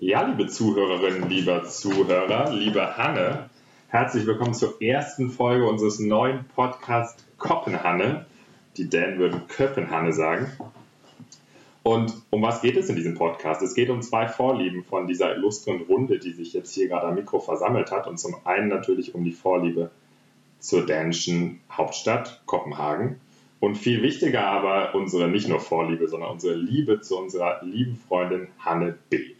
Ja, liebe Zuhörerinnen, lieber Zuhörer, liebe Hanne, herzlich willkommen zur ersten Folge unseres neuen Podcasts Koppenhanne. Die Dänen würden Köppenhanne sagen. Und um was geht es in diesem Podcast? Es geht um zwei Vorlieben von dieser illustren Runde, die sich jetzt hier gerade am Mikro versammelt hat. Und zum einen natürlich um die Vorliebe zur dänischen Hauptstadt Kopenhagen. Und viel wichtiger aber unsere nicht nur Vorliebe, sondern unsere Liebe zu unserer lieben Freundin Hanne B.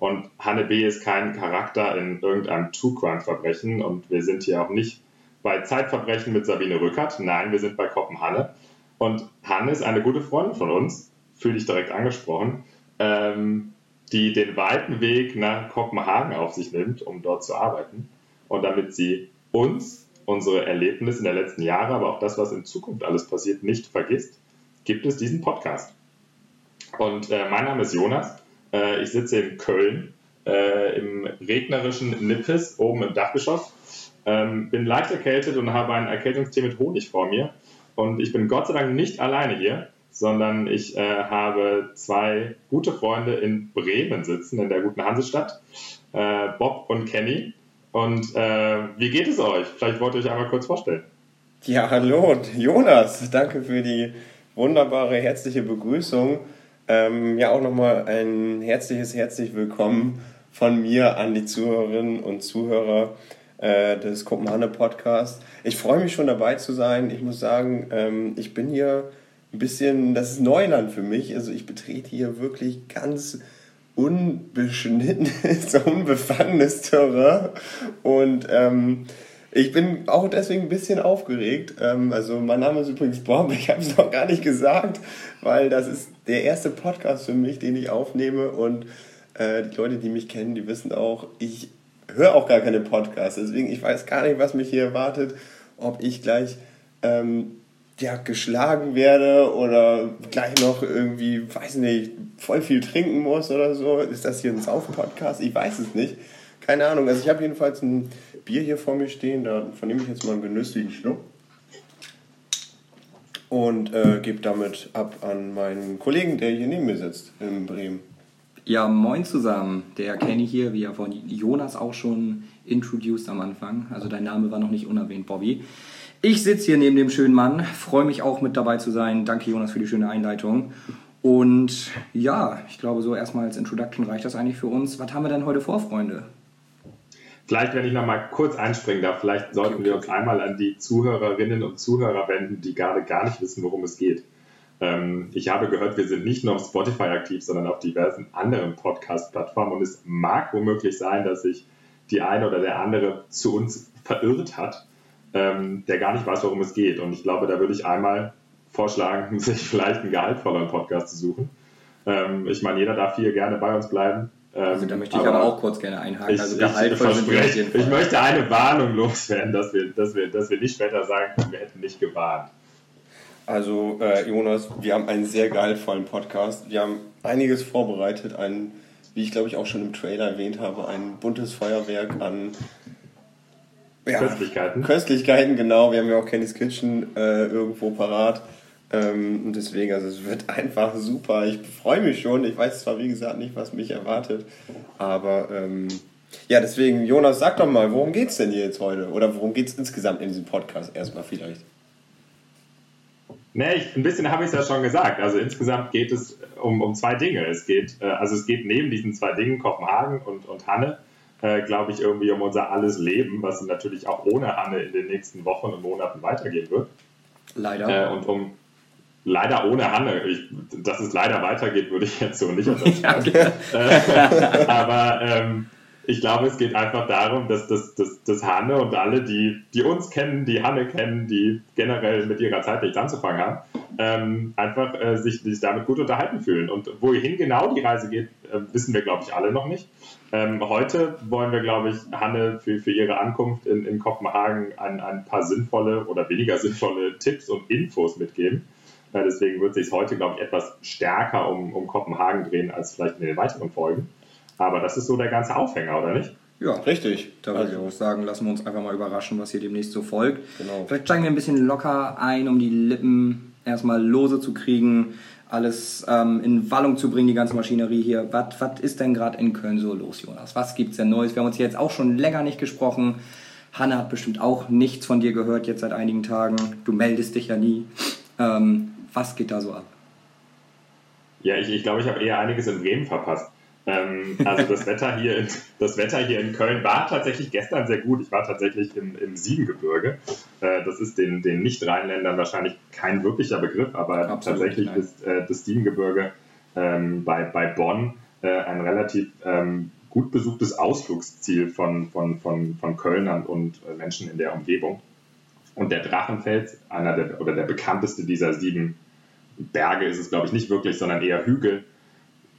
Und Hanne B. ist kein Charakter in irgendeinem True Crime Verbrechen und wir sind hier auch nicht bei Zeitverbrechen mit Sabine Rückert. Nein, wir sind bei Kopenhanne. Und Hanne ist eine gute Freundin von uns fühle dich direkt angesprochen, ähm, die den weiten Weg nach Kopenhagen auf sich nimmt, um dort zu arbeiten. Und damit sie uns, unsere Erlebnisse in der letzten Jahre, aber auch das, was in Zukunft alles passiert, nicht vergisst, gibt es diesen Podcast. Und äh, mein Name ist Jonas. Äh, ich sitze in Köln äh, im regnerischen Nippes oben im Dachgeschoss. Ähm, bin leicht erkältet und habe ein Erkältungstee mit Honig vor mir. Und ich bin Gott sei Dank nicht alleine hier, sondern ich äh, habe zwei gute Freunde in Bremen sitzen, in der guten Hansestadt, äh, Bob und Kenny. Und äh, wie geht es euch? Vielleicht wollt ihr euch einmal kurz vorstellen. Ja, hallo, Jonas. Danke für die wunderbare, herzliche Begrüßung. Ähm, ja, auch nochmal ein herzliches, herzlich willkommen von mir an die Zuhörerinnen und Zuhörer äh, des Kopenhagen Podcasts. Ich freue mich schon dabei zu sein. Ich muss sagen, ähm, ich bin hier ein bisschen, das ist Neuland für mich. Also ich betrete hier wirklich ganz unbeschnittenes, unbefangenes Terrain und ähm, ich bin auch deswegen ein bisschen aufgeregt. Ähm, also mein Name ist übrigens Bob, ich habe es noch gar nicht gesagt, weil das ist der erste Podcast für mich, den ich aufnehme und äh, die Leute, die mich kennen, die wissen auch, ich höre auch gar keine Podcasts, deswegen ich weiß gar nicht, was mich hier erwartet, ob ich gleich ähm, ja, geschlagen werde oder gleich noch irgendwie, weiß nicht, voll viel trinken muss oder so. Ist das hier ein Saufen-Podcast? Ich weiß es nicht. Keine Ahnung. Also ich habe jedenfalls ein Bier hier vor mir stehen, da vernehme ich jetzt mal einen genüsslichen Schluck. Und äh, gebe damit ab an meinen Kollegen, der hier neben mir sitzt, in Bremen. Ja, moin zusammen. Der Kenny hier, wie ja von Jonas auch schon introduced am Anfang. Also dein Name war noch nicht unerwähnt, Bobby. Ich sitze hier neben dem schönen Mann, freue mich auch mit dabei zu sein. Danke Jonas für die schöne Einleitung. Und ja, ich glaube, so erstmal als Introduction reicht das eigentlich für uns. Was haben wir denn heute vor, Freunde? Vielleicht, wenn ich noch mal kurz einspringen darf, vielleicht sollten wir uns einmal an die Zuhörerinnen und Zuhörer wenden, die gerade gar nicht wissen, worum es geht. Ähm, ich habe gehört, wir sind nicht nur auf Spotify aktiv, sondern auf diversen anderen Podcast-Plattformen und es mag womöglich sein, dass sich die eine oder der andere zu uns verirrt hat ähm, der gar nicht weiß, worum es geht. Und ich glaube, da würde ich einmal vorschlagen, sich vielleicht einen gehaltvolleren Podcast zu suchen. Ähm, ich meine, jeder darf hier gerne bei uns bleiben. Ähm, also da möchte ich aber, aber auch kurz gerne einhaken. Ich, also auf jeden Fall. Ich möchte eine Warnung loswerden, dass wir, dass wir, dass wir nicht später sagen können, wir hätten nicht gewarnt. Also äh, Jonas, wir haben einen sehr gehaltvollen Podcast. Wir haben einiges vorbereitet, ein, wie ich glaube ich auch schon im Trailer erwähnt habe, ein buntes Feuerwerk an ja, Köstlichkeiten. Köstlichkeiten, genau. Wir haben ja auch Kenny's Kitchen äh, irgendwo parat. Ähm, und deswegen, also es wird einfach super. Ich freue mich schon. Ich weiß zwar, wie gesagt, nicht, was mich erwartet. Aber ähm, ja, deswegen, Jonas, sag doch mal, worum geht es denn hier jetzt heute? Oder worum geht es insgesamt in diesem Podcast erstmal vielleicht? Nee, ich, ein bisschen habe ich es ja schon gesagt. Also insgesamt geht es um, um zwei Dinge. Es geht, äh, also es geht neben diesen zwei Dingen, Kopenhagen und, und Hanne, äh, glaube ich, irgendwie um unser alles Leben, was natürlich auch ohne Hanne in den nächsten Wochen und Monaten weitergehen wird. Leider. Äh, und um leider ohne Hanne, ich, dass es leider weitergeht, würde ich jetzt so nicht unterschreiben. äh, aber ähm, ich glaube, es geht einfach darum, dass, dass, dass, dass Hanne und alle, die, die uns kennen, die Hanne kennen, die generell mit ihrer Zeit nichts anzufangen haben, ähm, einfach äh, sich, sich damit gut unterhalten fühlen. Und wohin genau die Reise geht, äh, wissen wir, glaube ich, alle noch nicht. Ähm, heute wollen wir, glaube ich, Hanne für, für ihre Ankunft in, in Kopenhagen ein, ein paar sinnvolle oder weniger sinnvolle Tipps und Infos mitgeben. Äh, deswegen wird sich heute, glaube ich, etwas stärker um, um Kopenhagen drehen als vielleicht in den weiteren Folgen. Aber das ist so der ganze Aufhänger, oder nicht? Ja, richtig. Da würde also. ich auch sagen, lassen wir uns einfach mal überraschen, was hier demnächst so folgt. Genau. Vielleicht steigen wir ein bisschen locker ein, um die Lippen erstmal lose zu kriegen. alles ähm, in Wallung zu bringen, die ganze Maschinerie hier. Was ist denn gerade in Köln so los, Jonas? Was gibt's denn Neues? Wir haben uns hier jetzt auch schon länger nicht gesprochen. Hanne hat bestimmt auch nichts von dir gehört jetzt seit einigen Tagen. Du meldest dich ja nie. Ähm, was geht da so ab? Ja, ich glaube, ich, glaub, ich habe eher einiges in Bremen verpasst. Ähm, also das Wetter, hier in, das Wetter hier in Köln war tatsächlich gestern sehr gut. Ich war tatsächlich im, im Siebengebirge. Äh, das ist den, den Nicht-Rheinländern wahrscheinlich kein wirklicher Begriff, aber Absolut, tatsächlich nein. ist äh, das Siebengebirge ähm, bei, bei Bonn äh, ein relativ ähm, gut besuchtes Ausflugsziel von, von, von, von Kölnern und äh, Menschen in der Umgebung. Und der Drachenfels, einer der, oder der bekannteste dieser sieben Berge ist es, glaube ich, nicht wirklich, sondern eher Hügel,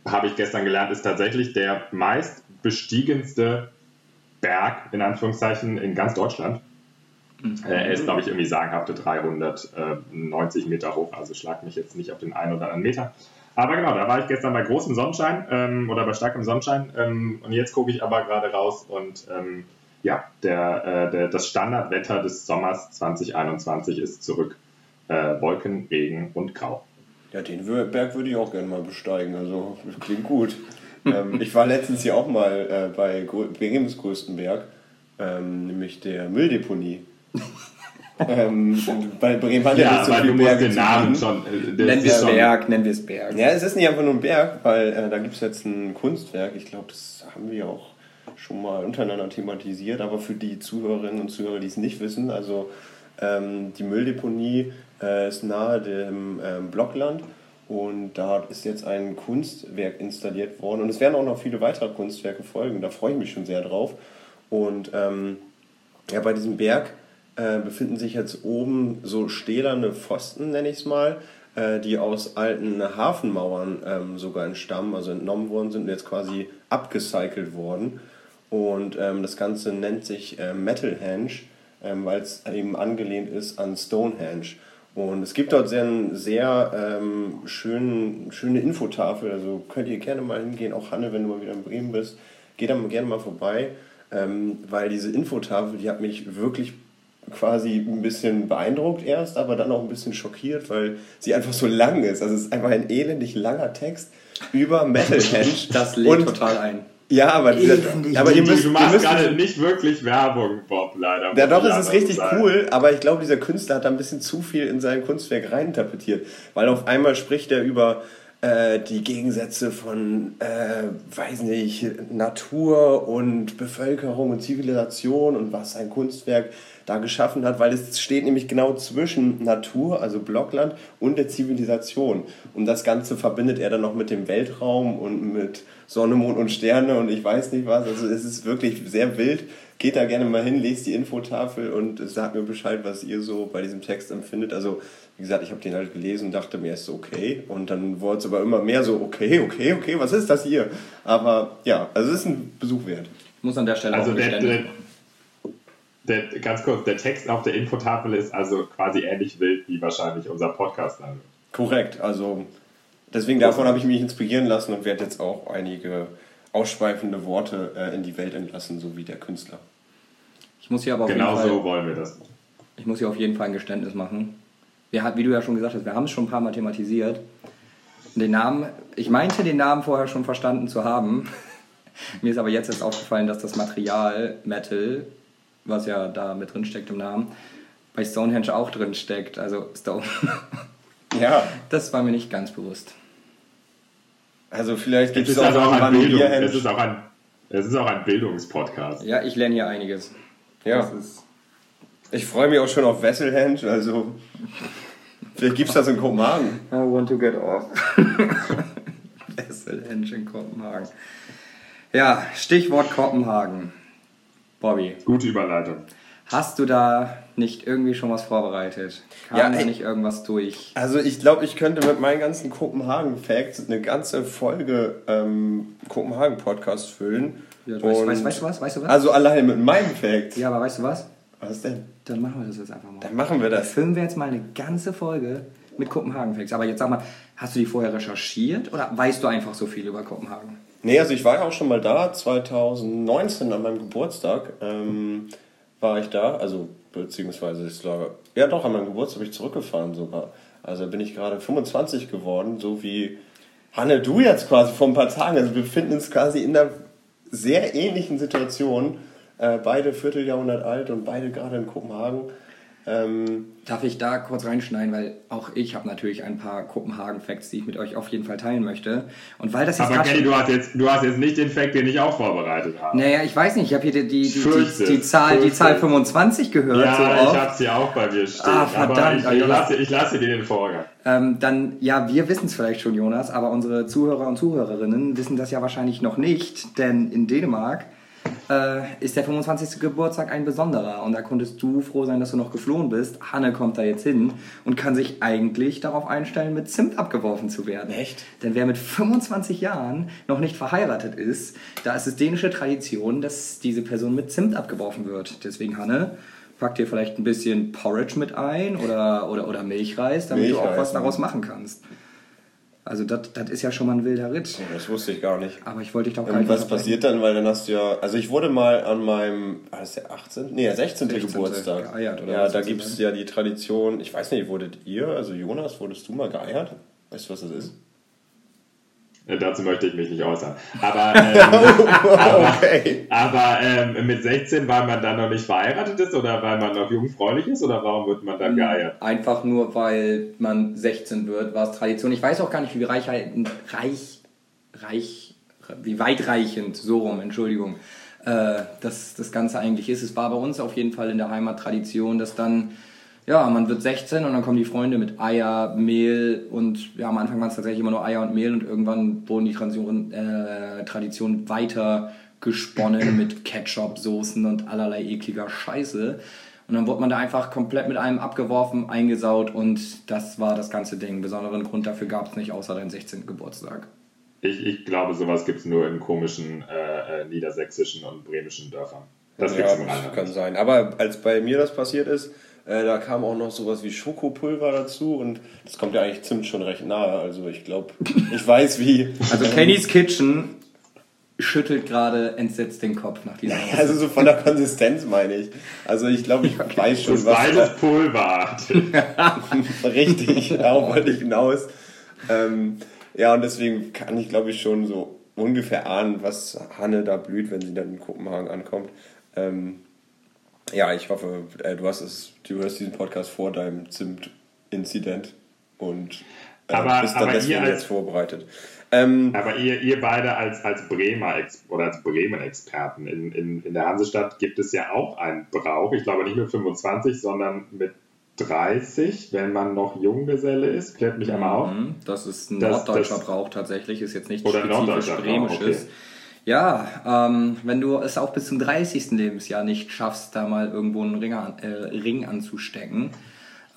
habe ich gestern gelernt, ist tatsächlich der meist bestiegenste Berg, in Anführungszeichen, in ganz Deutschland. Mhm. Äh, er ist, glaube ich, irgendwie sagenhafte 390 Meter hoch, also schlag mich jetzt nicht auf den einen oder anderen Meter. Aber genau, da war ich gestern bei großem Sonnenschein ähm, oder bei starkem Sonnenschein ähm, und jetzt gucke ich aber gerade raus und ähm, ja, der, äh, der, das Standardwetter des Sommers 2021 ist zurück. Äh, Wolken, Regen und Grau. Ja, den Berg würde ich auch gerne mal besteigen. Also, das klingt gut. ähm, ich war letztens hier auch mal äh, bei Bremens größten Berg, ähm, nämlich der Mülldeponie. ähm, bei Bremen hat ja, nicht so viele Berge den Namen schon. Äh, nennen wir es Berg, nennen wir es Berg. Ja, es ist nicht einfach nur ein Berg, weil äh, da gibt es jetzt ein Kunstwerk. Ich glaube, das haben wir auch schon mal untereinander thematisiert, aber für die Zuhörerinnen und Zuhörer, die es nicht wissen, also ähm, die Mülldeponie äh, ist nahe dem ähm, Blockland und da ist jetzt ein Kunstwerk installiert worden und es werden auch noch viele weitere Kunstwerke folgen. Da freue ich mich schon sehr drauf. Und ähm, ja, bei diesem Berg äh, befinden sich jetzt oben so stählerne Pfosten, nenne ich es mal, äh, die aus alten Hafenmauern ähm, sogar entstammen, also entnommen worden sind und jetzt quasi abgecycelt worden. Und ähm, das Ganze nennt sich äh, Metalhenge, ähm, weil es eben angelehnt ist an Stonehenge. Und es gibt dort sehr, sehr ähm, schön, schöne Infotafel, also könnt ihr gerne mal hingehen, auch Hanne, wenn du mal wieder in Bremen bist, geh da gerne mal vorbei, ähm, weil diese Infotafel, die hat mich wirklich quasi ein bisschen beeindruckt erst, aber dann auch ein bisschen schockiert, weil sie einfach so lang ist. Also es ist einfach ein elendig langer Text über Metalhenge. Das lädt total ein. Ja, aber, dieser, aber ihr müsst, du machst müsst, gerade nicht wirklich Werbung, Bob, leider. Ja, doch, es ist richtig sein. cool, aber ich glaube, dieser Künstler hat da ein bisschen zu viel in sein Kunstwerk reininterpretiert, weil auf einmal spricht er über äh, die Gegensätze von, äh, weiß nicht, Natur und Bevölkerung und Zivilisation und was sein Kunstwerk da geschaffen hat, weil es steht nämlich genau zwischen Natur, also Blockland, und der Zivilisation. Und das Ganze verbindet er dann noch mit dem Weltraum und mit Sonne, Mond und Sterne und ich weiß nicht was. Also es ist wirklich sehr wild. Geht da gerne mal hin, lest die Infotafel und sagt mir Bescheid, was ihr so bei diesem Text empfindet. Also, wie gesagt, ich habe den halt gelesen und dachte mir, ist okay. Und dann wurde es aber immer mehr so, okay, okay, okay, was ist das hier? Aber ja, also es ist ein Besuch wert. Ich muss an der Stelle also auch der, der, der, ganz kurz, der Text auf der Infotafel ist also quasi ähnlich wild wie wahrscheinlich unser Podcast dann. Korrekt, also deswegen davon habe ich mich inspirieren lassen und werde jetzt auch einige ausschweifende Worte äh, in die Welt entlassen, so wie der Künstler. Ich muss hier aber auf genau jeden Fall, so wollen wir das. Ich muss hier auf jeden Fall ein Geständnis machen. Wir, wie du ja schon gesagt hast, wir haben es schon ein paar Mal thematisiert. Den Namen, ich meinte den Namen vorher schon verstanden zu haben. Mir ist aber jetzt erst aufgefallen, dass das Material Metal was ja da mit drin steckt im Namen, bei Stonehenge auch drin steckt. Also Stone. ja. Das war mir nicht ganz bewusst. Also vielleicht gibt es auch, also auch ein Bildung. Es ist auch ein, es ist auch ein Bildungspodcast. Ja, ich lerne hier einiges. Ja. ich freue mich auch schon auf Wesselhenge, also vielleicht gibt es das in Kopenhagen. I want to get off. Wesselhenge in Kopenhagen. Ja, Stichwort Kopenhagen. Bobby. Gute Überleitung. Hast du da nicht irgendwie schon was vorbereitet? Kam ja, da nicht irgendwas durch? Also ich glaube, ich könnte mit meinen ganzen Kopenhagen-Facts eine ganze Folge ähm, Kopenhagen-Podcast füllen. Ja, du weißt, weißt, weißt, du was? weißt du was? Also alleine mit meinen Facts. Ja, aber weißt du was? Was denn? Dann machen wir das jetzt einfach mal. Dann machen wir das. Dann filmen wir jetzt mal eine ganze Folge mit Kopenhagen-Facts. Aber jetzt sag mal, hast du die vorher recherchiert oder weißt du einfach so viel über Kopenhagen? Nee, also ich war ja auch schon mal da, 2019 an meinem Geburtstag ähm, war ich da, also beziehungsweise ich lag, ja doch, an meinem Geburtstag bin ich zurückgefahren sogar. Also bin ich gerade 25 geworden, so wie Hanne, du jetzt quasi vor ein paar Tagen. Also wir befinden uns quasi in einer sehr ähnlichen Situation. Äh, beide Vierteljahrhundert alt und beide gerade in Kopenhagen. Ähm, Darf ich da kurz reinschneiden, weil auch ich habe natürlich ein paar Kopenhagen-Facts, die ich mit euch auf jeden Fall teilen möchte. Und weil das jetzt Aber gerade Kenny, du hast, jetzt, du hast jetzt nicht den Fact, den ich auch vorbereitet habe. Naja, ich weiß nicht, ich habe hier die, die, die, die, die, Zahl, die Zahl es. 25 gehört. Ja, so ich habe sie auch bei mir stehen. Ah, verdammt, aber ich, ich, lasse, ich lasse dir den Vorgang. Ähm, dann, ja, wir wissen es vielleicht schon, Jonas, aber unsere Zuhörer und Zuhörerinnen wissen das ja wahrscheinlich noch nicht, denn in Dänemark äh, ist der 25. Geburtstag ein besonderer und da konntest du froh sein, dass du noch geflohen bist. Hanne kommt da jetzt hin und kann sich eigentlich darauf einstellen, mit Zimt abgeworfen zu werden. Echt? Denn wer mit 25 Jahren noch nicht verheiratet ist, da ist es dänische Tradition, dass diese Person mit Zimt abgeworfen wird. Deswegen, Hanne, pack dir vielleicht ein bisschen Porridge mit ein oder, oder, oder Milchreis, damit du auch Milchreis, was daraus machen kannst. Also das ist ja schon mal ein wilder Ritt. das wusste ich gar nicht. Aber ich wollte dich doch gar Und nicht was passiert dann? Weil dann hast du ja, also ich wurde mal an meinem, war das der 18.? Nee, der 16. 16. Geburtstag. geeiert, oder ja, da gibt es ja die Tradition, ich weiß nicht, wurdet ihr, also Jonas, wurdest du mal geeiert? Weißt du, was das ist? Äh, dazu möchte ich mich nicht äußern. Aber, ähm, okay. aber ähm, mit 16, weil man dann noch nicht verheiratet ist oder weil man noch jungfräulich ist oder warum wird man dann geeiert? Einfach nur, weil man 16 wird, war es Tradition. Ich weiß auch gar nicht, wie reich, reich, reich, wie weitreichend, so rum, Entschuldigung, äh, das, das Ganze eigentlich ist. Es war bei uns auf jeden Fall in der Heimat Tradition, dass dann, ja, man wird 16 und dann kommen die Freunde mit Eier, Mehl und ja, am Anfang waren es tatsächlich immer nur Eier und Mehl und irgendwann wurden die Tradition, äh, Tradition weiter gesponnen mit Ketchup, Soßen und allerlei ekliger Scheiße. Und dann wurde man da einfach komplett mit allem abgeworfen, eingesaut und das war das ganze Ding. Besonderen Grund dafür gab es nicht, außer deinem 16. Geburtstag. Ich, ich glaube, sowas gibt es nur in komischen äh, äh, niedersächsischen und bremischen Dörfern. Das ja, das kann sein. Aber als bei mir das passiert ist, äh, da kam auch noch sowas wie Schokopulver dazu und das kommt ja eigentlich Zimt schon recht nahe. Also ich glaube, ich weiß wie. Also Kenny's Kitchen schüttelt gerade entsetzt den Kopf nach dieser Also so von der Konsistenz meine ich. Also ich glaube, ich weiß schon, Das was weißes Pulver. richtig, darauf wollte ich hinaus. Ähm, ja, und deswegen kann ich, glaube ich, schon so ungefähr ahnen, was Hanne da blüht, wenn sie dann in Kopenhagen ankommt. Ähm, ja, ich hoffe, äh, du hast es, du hörst diesen Podcast vor deinem Zimt-Inzident und äh, Aber- bist dann aber deswegen ihr als- jetzt vorbereitet. Ähm, Aber ihr, ihr beide als, als Bremer oder als Bremen-Experten in, in, in der Hansestadt gibt es ja auch einen Brauch. Ich glaube nicht mit 25, sondern mit 30, wenn man noch Junggeselle ist. Klärt mich einmal auf. Mhm, Das ist ein Das- norddeutscher das- Brauch tatsächlich, ist jetzt nicht Oder spezifisch norddeutscher Brauch, bremisches. okay. Ja, ähm, wenn du es auch bis zum 30. Lebensjahr nicht schaffst, da mal irgendwo einen Ring, an, äh, Ring anzustecken,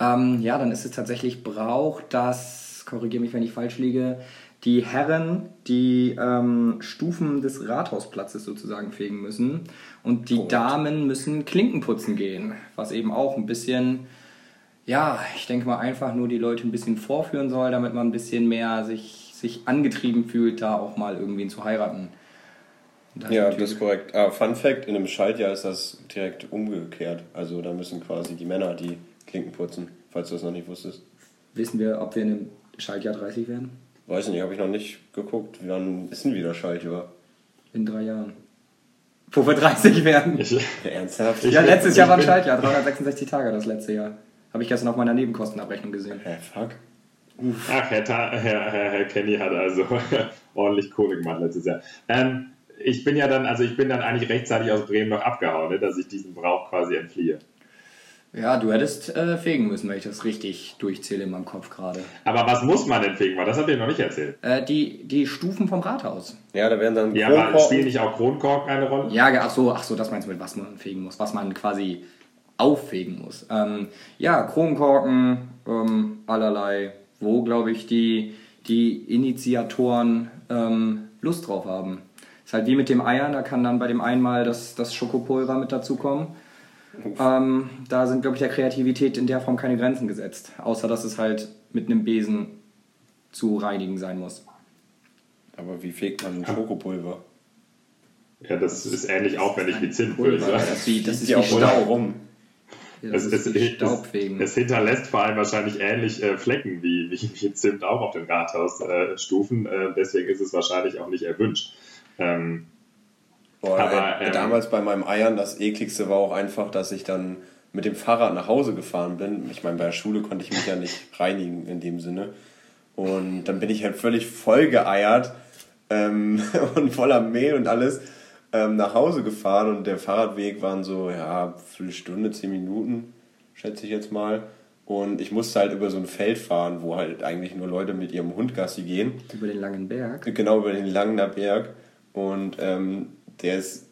ähm, ja, dann ist es tatsächlich Brauch, dass, korrigiere mich, wenn ich falsch liege, die Herren die ähm, Stufen des Rathausplatzes sozusagen fegen müssen und die Damen müssen Klinken putzen gehen, was eben auch ein bisschen ja, ich denke mal einfach nur die Leute ein bisschen vorführen soll, damit man ein bisschen mehr sich, sich angetrieben fühlt, da auch mal irgendwen zu heiraten. Da ja, das ist korrekt. Ah, Fun Fact: In einem Schaltjahr ist das direkt umgekehrt. Also da müssen quasi die Männer die Klinken putzen, falls du das noch nicht wusstest. Wissen wir, ob wir in einem Schaltjahr 30 werden? Weiß nicht, habe ich noch nicht geguckt. Lange ist denn wieder Schaltjahr? In drei Jahren. Wo wir 30 werden. Ich, Ja, ernsthaft? ja, ich- letztes Jahr war ein Schaltjahr, 366 Tage das letzte Jahr. Habe ich gestern auf meiner Nebenkostenabrechnung gesehen. Hä, fuck. Ach, Herr, Ta- Herr, Herr, Herr Kenny hat also ordentlich Kohle gemacht letztes Jahr. Ähm, ich bin ja dann, also ich bin dann eigentlich rechtzeitig aus Bremen noch abgehauen, ne, dass ich diesen Brauch quasi entfliehe. Ja, du hättest äh, fegen müssen, wenn ich das richtig durchzähle in meinem Kopf gerade. Aber was muss man denn fegen? Weil das habt ihr noch nicht erzählt. Äh, die, die Stufen vom Rathaus. Ja, da werden dann Ja, aber Kronkorken- spielen nicht auch Kronkorken eine Rolle? Ja, ach so, ach so, das meinst du mit was man fegen muss, was man quasi auffegen muss. Ähm, ja, Kronkorken, ähm, allerlei, wo, glaube ich, die, die Initiatoren ähm, Lust drauf haben. Ist halt wie mit dem Eiern, da kann dann bei dem einen mal das, das Schokopulver mit dazukommen. Ähm, da sind, glaube ich, der Kreativität in der Form keine Grenzen gesetzt. Außer, dass es halt mit einem Besen zu reinigen sein muss. Aber wie fegt man Schokopulver? Ja, das ist ähnlich aufwendig wie Zimt, würde ich Pulver, sagen. das ist wie, das ist ja auch Stau. rum. Ja, es, es, es, es, hinterlässt vor allem wahrscheinlich ähnlich äh, Flecken wie, wie, wie Zimt auch auf den Rathausstufen. Äh, deswegen ist es wahrscheinlich auch nicht erwünscht. Ähm, Boah, aber, ähm, damals bei meinem Eiern, das ekligste war auch einfach, dass ich dann mit dem Fahrrad nach Hause gefahren bin. Ich meine, bei der Schule konnte ich mich ja nicht reinigen in dem Sinne. Und dann bin ich halt völlig voll geeiert ähm, und voller Mehl und alles ähm, nach Hause gefahren. Und der Fahrradweg waren so, ja, eine Stunde, zehn Minuten, schätze ich jetzt mal. Und ich musste halt über so ein Feld fahren, wo halt eigentlich nur Leute mit ihrem Hund Gassi gehen. Über den langen Berg? Genau, über den Langener Berg. Und ähm, der ist,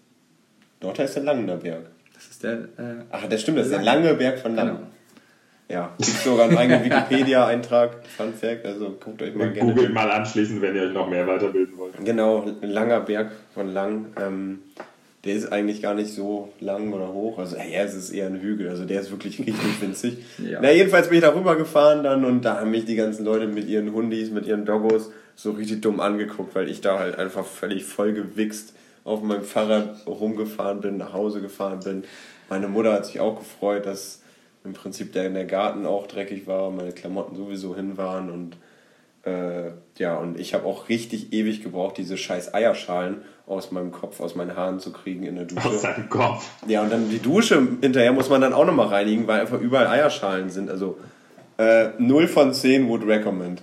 dort heißt der Langener Berg. Das ist der. Äh, Ach, das stimmt, das ist der lange Berg von Lang. Genau. Ja, gibt sogar einen eigenen Wikipedia-Eintrag, Fun Fact, also guckt euch mal gerne. Googelt mal anschließend, wenn ihr euch noch mehr weiterbilden wollt. Genau, ein langer Berg von Lang. Ähm, der ist eigentlich gar nicht so lang oder hoch. Also ja, es ist eher ein Hügel. Also der ist wirklich richtig winzig. ja. Na, jedenfalls bin ich da rüber gefahren dann und da haben mich die ganzen Leute mit ihren Hundis, mit ihren Doggos so richtig dumm angeguckt, weil ich da halt einfach völlig voll gewichst auf meinem Fahrrad rumgefahren bin, nach Hause gefahren bin. Meine Mutter hat sich auch gefreut, dass im Prinzip der, der Garten auch dreckig war, meine Klamotten sowieso hin waren und äh, ja, und ich habe auch richtig ewig gebraucht, diese scheiß Eierschalen aus meinem Kopf, aus meinen Haaren zu kriegen in der Dusche. Aus deinem Kopf. Ja, und dann die Dusche hinterher muss man dann auch nochmal reinigen, weil einfach überall Eierschalen sind. Also äh, 0 von 10 would recommend.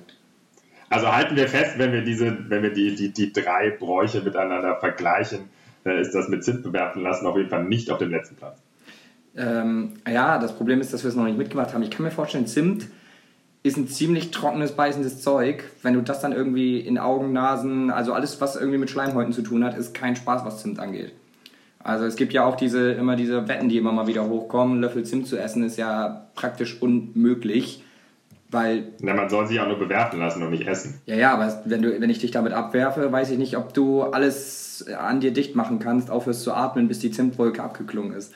Also halten wir fest, wenn wir diese, wenn wir die, die, die drei Bräuche miteinander vergleichen, äh, ist das mit Zimt bewerten lassen auf jeden Fall nicht auf dem letzten Platz. Ähm, ja, das Problem ist, dass wir es noch nicht mitgemacht haben. Ich kann mir vorstellen, Zimt ist ein ziemlich trockenes, beißendes Zeug. Wenn du das dann irgendwie in Augen, Nasen, also alles, was irgendwie mit Schleimhäuten zu tun hat, ist kein Spaß, was Zimt angeht. Also es gibt ja auch diese, immer diese Wetten, die immer mal wieder hochkommen. Löffel Zimt zu essen ist ja praktisch unmöglich. Weil. Na, man soll sich auch nur bewerfen lassen und nicht essen. Ja, ja, aber wenn, du, wenn ich dich damit abwerfe, weiß ich nicht, ob du alles an dir dicht machen kannst, aufhörst zu atmen, bis die Zimtwolke abgeklungen ist.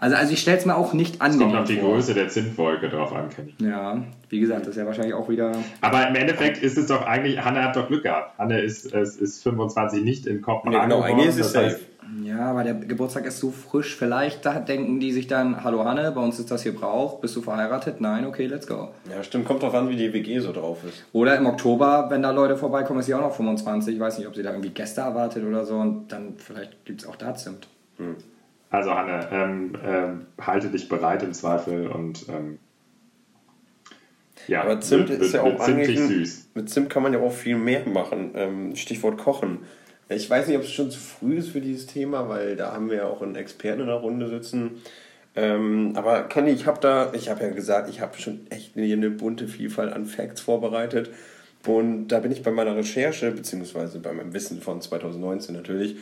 Also, also ich stelle es mir auch nicht an. Es kommt auf die vor. Größe der Zimtwolke drauf an, Kenny. Ja, wie gesagt, das ist ja wahrscheinlich auch wieder. Aber im Endeffekt ist es doch eigentlich, Hanne hat doch Glück gehabt. Hanne ist, ist, ist 25 nicht in Kopenhagen. Ja, genau, eigentlich ist es safe. Ja, aber der Geburtstag ist so frisch. Vielleicht da denken die sich dann, hallo Hanne, bei uns ist das hier Brauch. Bist du verheiratet? Nein, okay, let's go. Ja, stimmt. Kommt drauf an, wie die WG so drauf ist. Oder im Oktober, wenn da Leute vorbeikommen, ist sie auch noch 25. Ich weiß nicht, ob sie da irgendwie Gäste erwartet oder so. Und dann vielleicht gibt es auch da Zimt. Hm. Also Hanne, ähm, ähm, halte dich bereit im Zweifel und ähm, ja, aber Zimt wird, ist ja auch eigentlich süß. Mit Zimt kann man ja auch viel mehr machen. Ähm, Stichwort Kochen. Ich weiß nicht, ob es schon zu früh ist für dieses Thema, weil da haben wir ja auch einen Experten in der Runde sitzen. Ähm, aber Kenny, ich habe da, ich habe ja gesagt, ich habe schon echt eine, eine bunte Vielfalt an Facts vorbereitet. Und da bin ich bei meiner Recherche, beziehungsweise bei meinem Wissen von 2019 natürlich,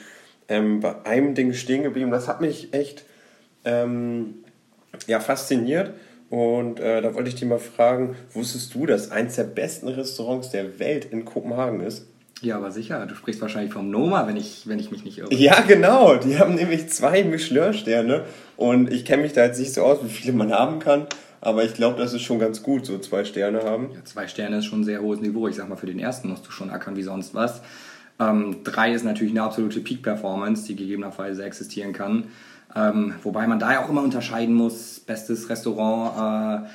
ähm, bei einem Ding stehen geblieben. Das hat mich echt ähm, ja, fasziniert. Und äh, da wollte ich dich mal fragen, wusstest du, dass eins der besten Restaurants der Welt in Kopenhagen ist? Ja, aber sicher. Du sprichst wahrscheinlich vom Noma, wenn ich, wenn ich mich nicht irre. Ja, genau. Die haben nämlich zwei Michelin-Sterne. Und ich kenne mich da jetzt nicht so aus, wie viele man haben kann. Aber ich glaube, das ist schon ganz gut, so zwei Sterne haben. Ja, zwei Sterne ist schon ein sehr hohes Niveau. Ich sag mal, für den ersten musst du schon ackern wie sonst was. Ähm, drei ist natürlich eine absolute Peak-Performance, die gegebenenfalls existieren kann. Ähm, wobei man da ja auch immer unterscheiden muss, bestes Restaurant. Äh,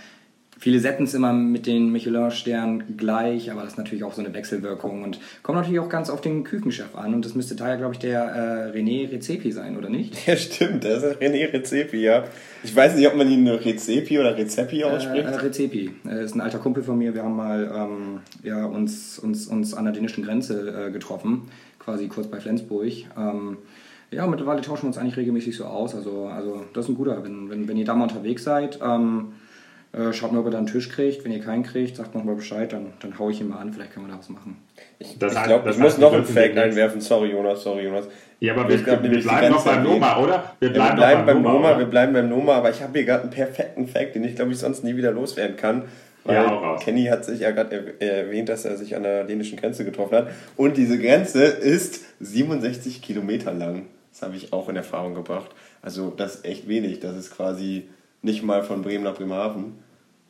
Viele setzen es immer mit den Michelin-Sternen gleich, aber das ist natürlich auch so eine Wechselwirkung und kommt natürlich auch ganz auf den Küchenchef an. Und das müsste daher, glaube ich, der äh, René Rezepi sein, oder nicht? Ja, stimmt, das ist René Rezepi, ja. Ich weiß nicht, ob man ihn Rezepi oder Rezepi ausspricht. Äh, Rezepi. Er ist ein alter Kumpel von mir. Wir haben mal ähm, ja, uns, uns, uns an der dänischen Grenze äh, getroffen, quasi kurz bei Flensburg. Ähm, ja, mittlerweile tauschen wir uns eigentlich regelmäßig so aus. Also, also das ist ein guter, wenn, wenn, wenn ihr da mal unterwegs seid. Ähm, äh, schaut mal, ob er da einen Tisch kriegt. Wenn ihr keinen kriegt, sagt nochmal Bescheid, dann, dann haue ich ihn mal an. Vielleicht können wir da was machen. Ich, ich glaube, ich muss noch ein Fact einwerfen. Sorry, Jonas, sorry, Jonas. Ja, aber wir, wir, wir bleiben noch beim Noma, oder? Wir bleiben, ja, wir bleiben beim, Noma, Noma wir bleiben beim Noma, aber ich habe hier gerade einen perfekten Fact, den ich glaube ich sonst nie wieder loswerden kann. Weil ja, Kenny hat sich ja gerade erwähnt, dass er sich an der dänischen Grenze getroffen hat. Und diese Grenze ist 67 Kilometer lang. Das habe ich auch in Erfahrung gebracht. Also das ist echt wenig. Das ist quasi nicht mal von Bremen nach Bremerhaven.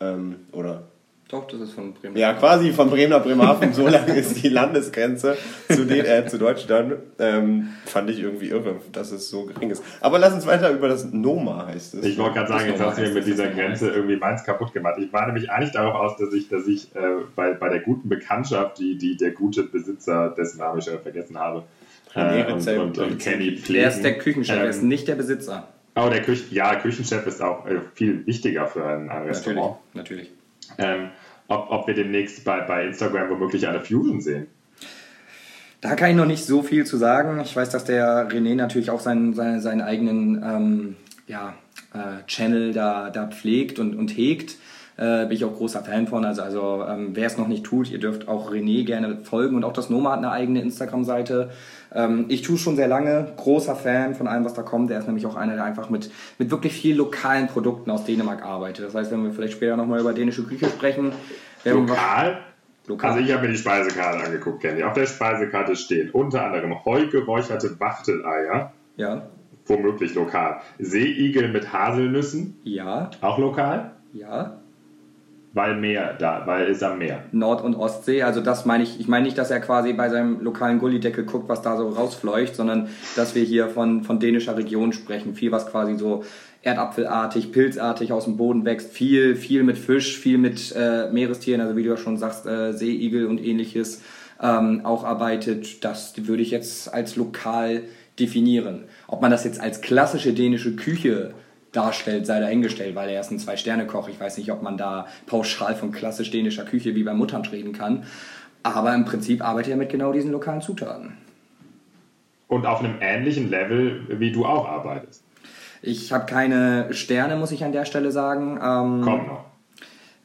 Ähm, oder Doch, das ist von Bremen. Ja, quasi von Bremen nach Bremerhaven, so lang ist die Landesgrenze zu, den, äh, zu Deutschland. Ähm, fand ich irgendwie irre, dass es so gering ist. Aber lass uns weiter über das Noma heißt es. Ich wollte gerade sagen, jetzt hast du mir mit dieser Grenze irgendwie meins kaputt gemacht. Ich war nämlich eigentlich darauf aus, dass ich, dass ich äh, bei, bei der guten Bekanntschaft, die, die der gute Besitzer, dessen Namen ich schon vergessen habe, René äh, und, und, und Kenny pflegen. Der ist der Küchenchef, er ist Ähm, nicht der Besitzer. Oh, der Küch ja, Küchenchef ist auch äh, viel wichtiger für ein, ein Natürlich, Restaurant. natürlich. Ähm, ob, ob wir demnächst bei, bei Instagram womöglich eine Fusion sehen. Da kann ich noch nicht so viel zu sagen. Ich weiß, dass der René natürlich auch seinen, seinen, seinen eigenen ähm, ja, äh, Channel da, da pflegt und, und hegt. Äh, bin ich auch großer Fan von. Also, also ähm, wer es noch nicht tut, ihr dürft auch René gerne folgen. Und auch das Noma hat eine eigene Instagram-Seite. Ähm, ich tue schon sehr lange. Großer Fan von allem, was da kommt. Er ist nämlich auch einer, der einfach mit, mit wirklich viel lokalen Produkten aus Dänemark arbeitet. Das heißt, wenn wir vielleicht später nochmal über dänische Küche sprechen, Lokal? Lokal. Also ich habe mir die Speisekarte angeguckt, Kenny. Auf der Speisekarte steht unter anderem heu geräucherte Wachteleier, ja, womöglich lokal. Seeigel mit Haselnüssen, ja, auch lokal, ja. Weil Meer da, weil ist am Meer. Nord- und Ostsee. Also das meine ich, ich meine nicht, dass er quasi bei seinem lokalen Gullideckel guckt, was da so rausfleucht, sondern dass wir hier von, von dänischer Region sprechen. Viel, was quasi so erdapfelartig, pilzartig aus dem Boden wächst. Viel, viel mit Fisch, viel mit äh, Meerestieren, also wie du ja schon sagst, äh, Seeigel und ähnliches ähm, auch arbeitet. Das würde ich jetzt als lokal definieren. Ob man das jetzt als klassische dänische Küche darstellt, sei dahingestellt, weil er ist ein Zwei-Sterne-Koch. Ich weiß nicht, ob man da pauschal von klassisch dänischer Küche wie beim Muttern reden kann. Aber im Prinzip arbeitet er mit genau diesen lokalen Zutaten. Und auf einem ähnlichen Level, wie du auch arbeitest. Ich habe keine Sterne, muss ich an der Stelle sagen. Ähm, Komm noch.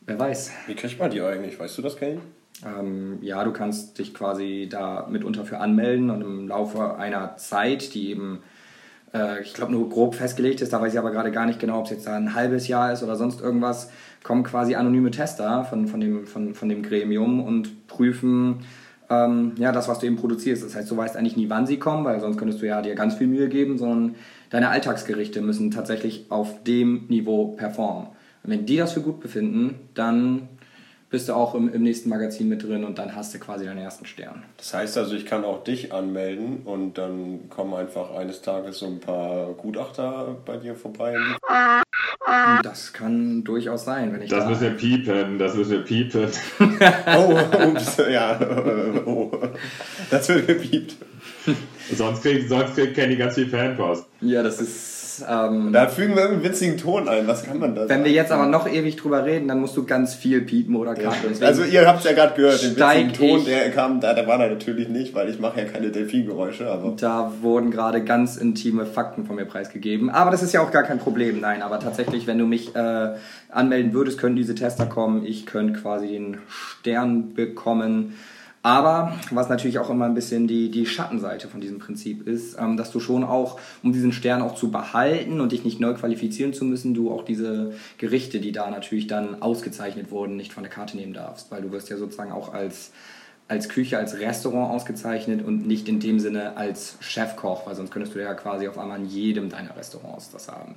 Wer weiß. Wie kriegt man die eigentlich? Weißt du das, Kenny? Ähm, ja, du kannst dich quasi da mitunter für anmelden und im Laufe einer Zeit, die eben, äh, ich glaube, nur grob festgelegt ist, da weiß ich aber gerade gar nicht genau, ob es jetzt da ein halbes Jahr ist oder sonst irgendwas, kommen quasi anonyme Tester von, von, dem, von, von dem Gremium und prüfen ähm, ja, das, was du eben produzierst. Das heißt, du weißt eigentlich nie, wann sie kommen, weil sonst könntest du ja dir ganz viel Mühe geben, sondern deine Alltagsgerichte müssen tatsächlich auf dem Niveau performen. Und wenn die das für gut befinden, dann bist du auch im, im nächsten Magazin mit drin und dann hast du quasi deinen ersten Stern. Das heißt also, ich kann auch dich anmelden und dann kommen einfach eines Tages so ein paar Gutachter bei dir vorbei. Das kann durchaus sein, wenn ich Das da... müssen wir piepen, das müssen wir piepen. Oh, ups, ja. Oh. Das wird gepiept. sonst kriegt, sonst kriegt Kenny ganz viel Fanpost. Ja, das ist... Ähm, Da fügen wir einen witzigen Ton ein. Was kann man da wenn wir jetzt aber noch ewig drüber reden, dann musst du ganz viel piepen oder Ja, kacken. Deswegen- also ihr habt es ja gerade gehört, den witzigen Ton, der kam, da, der war da natürlich nicht, weil ich mache ja keine Delfingeräusche, aber Da wurden gerade ganz intime Fakten von mir preisgegeben. Aber das ist ja auch gar kein Problem, nein. Aber tatsächlich, wenn du mich äh, anmelden würdest, können diese Tester kommen. Ich könnte quasi den Stern bekommen. Aber was natürlich auch immer ein bisschen die, die Schattenseite von diesem Prinzip ist, ähm, dass du schon auch, um diesen Stern auch zu behalten und dich nicht neu qualifizieren zu müssen, du auch diese Gerichte, die da natürlich dann ausgezeichnet wurden, nicht von der Karte nehmen darfst. Weil du wirst ja sozusagen auch als als Küche, als Restaurant ausgezeichnet und nicht in dem Sinne als Chefkoch, weil sonst könntest du ja quasi auf einmal in jedem deiner Restaurants das haben.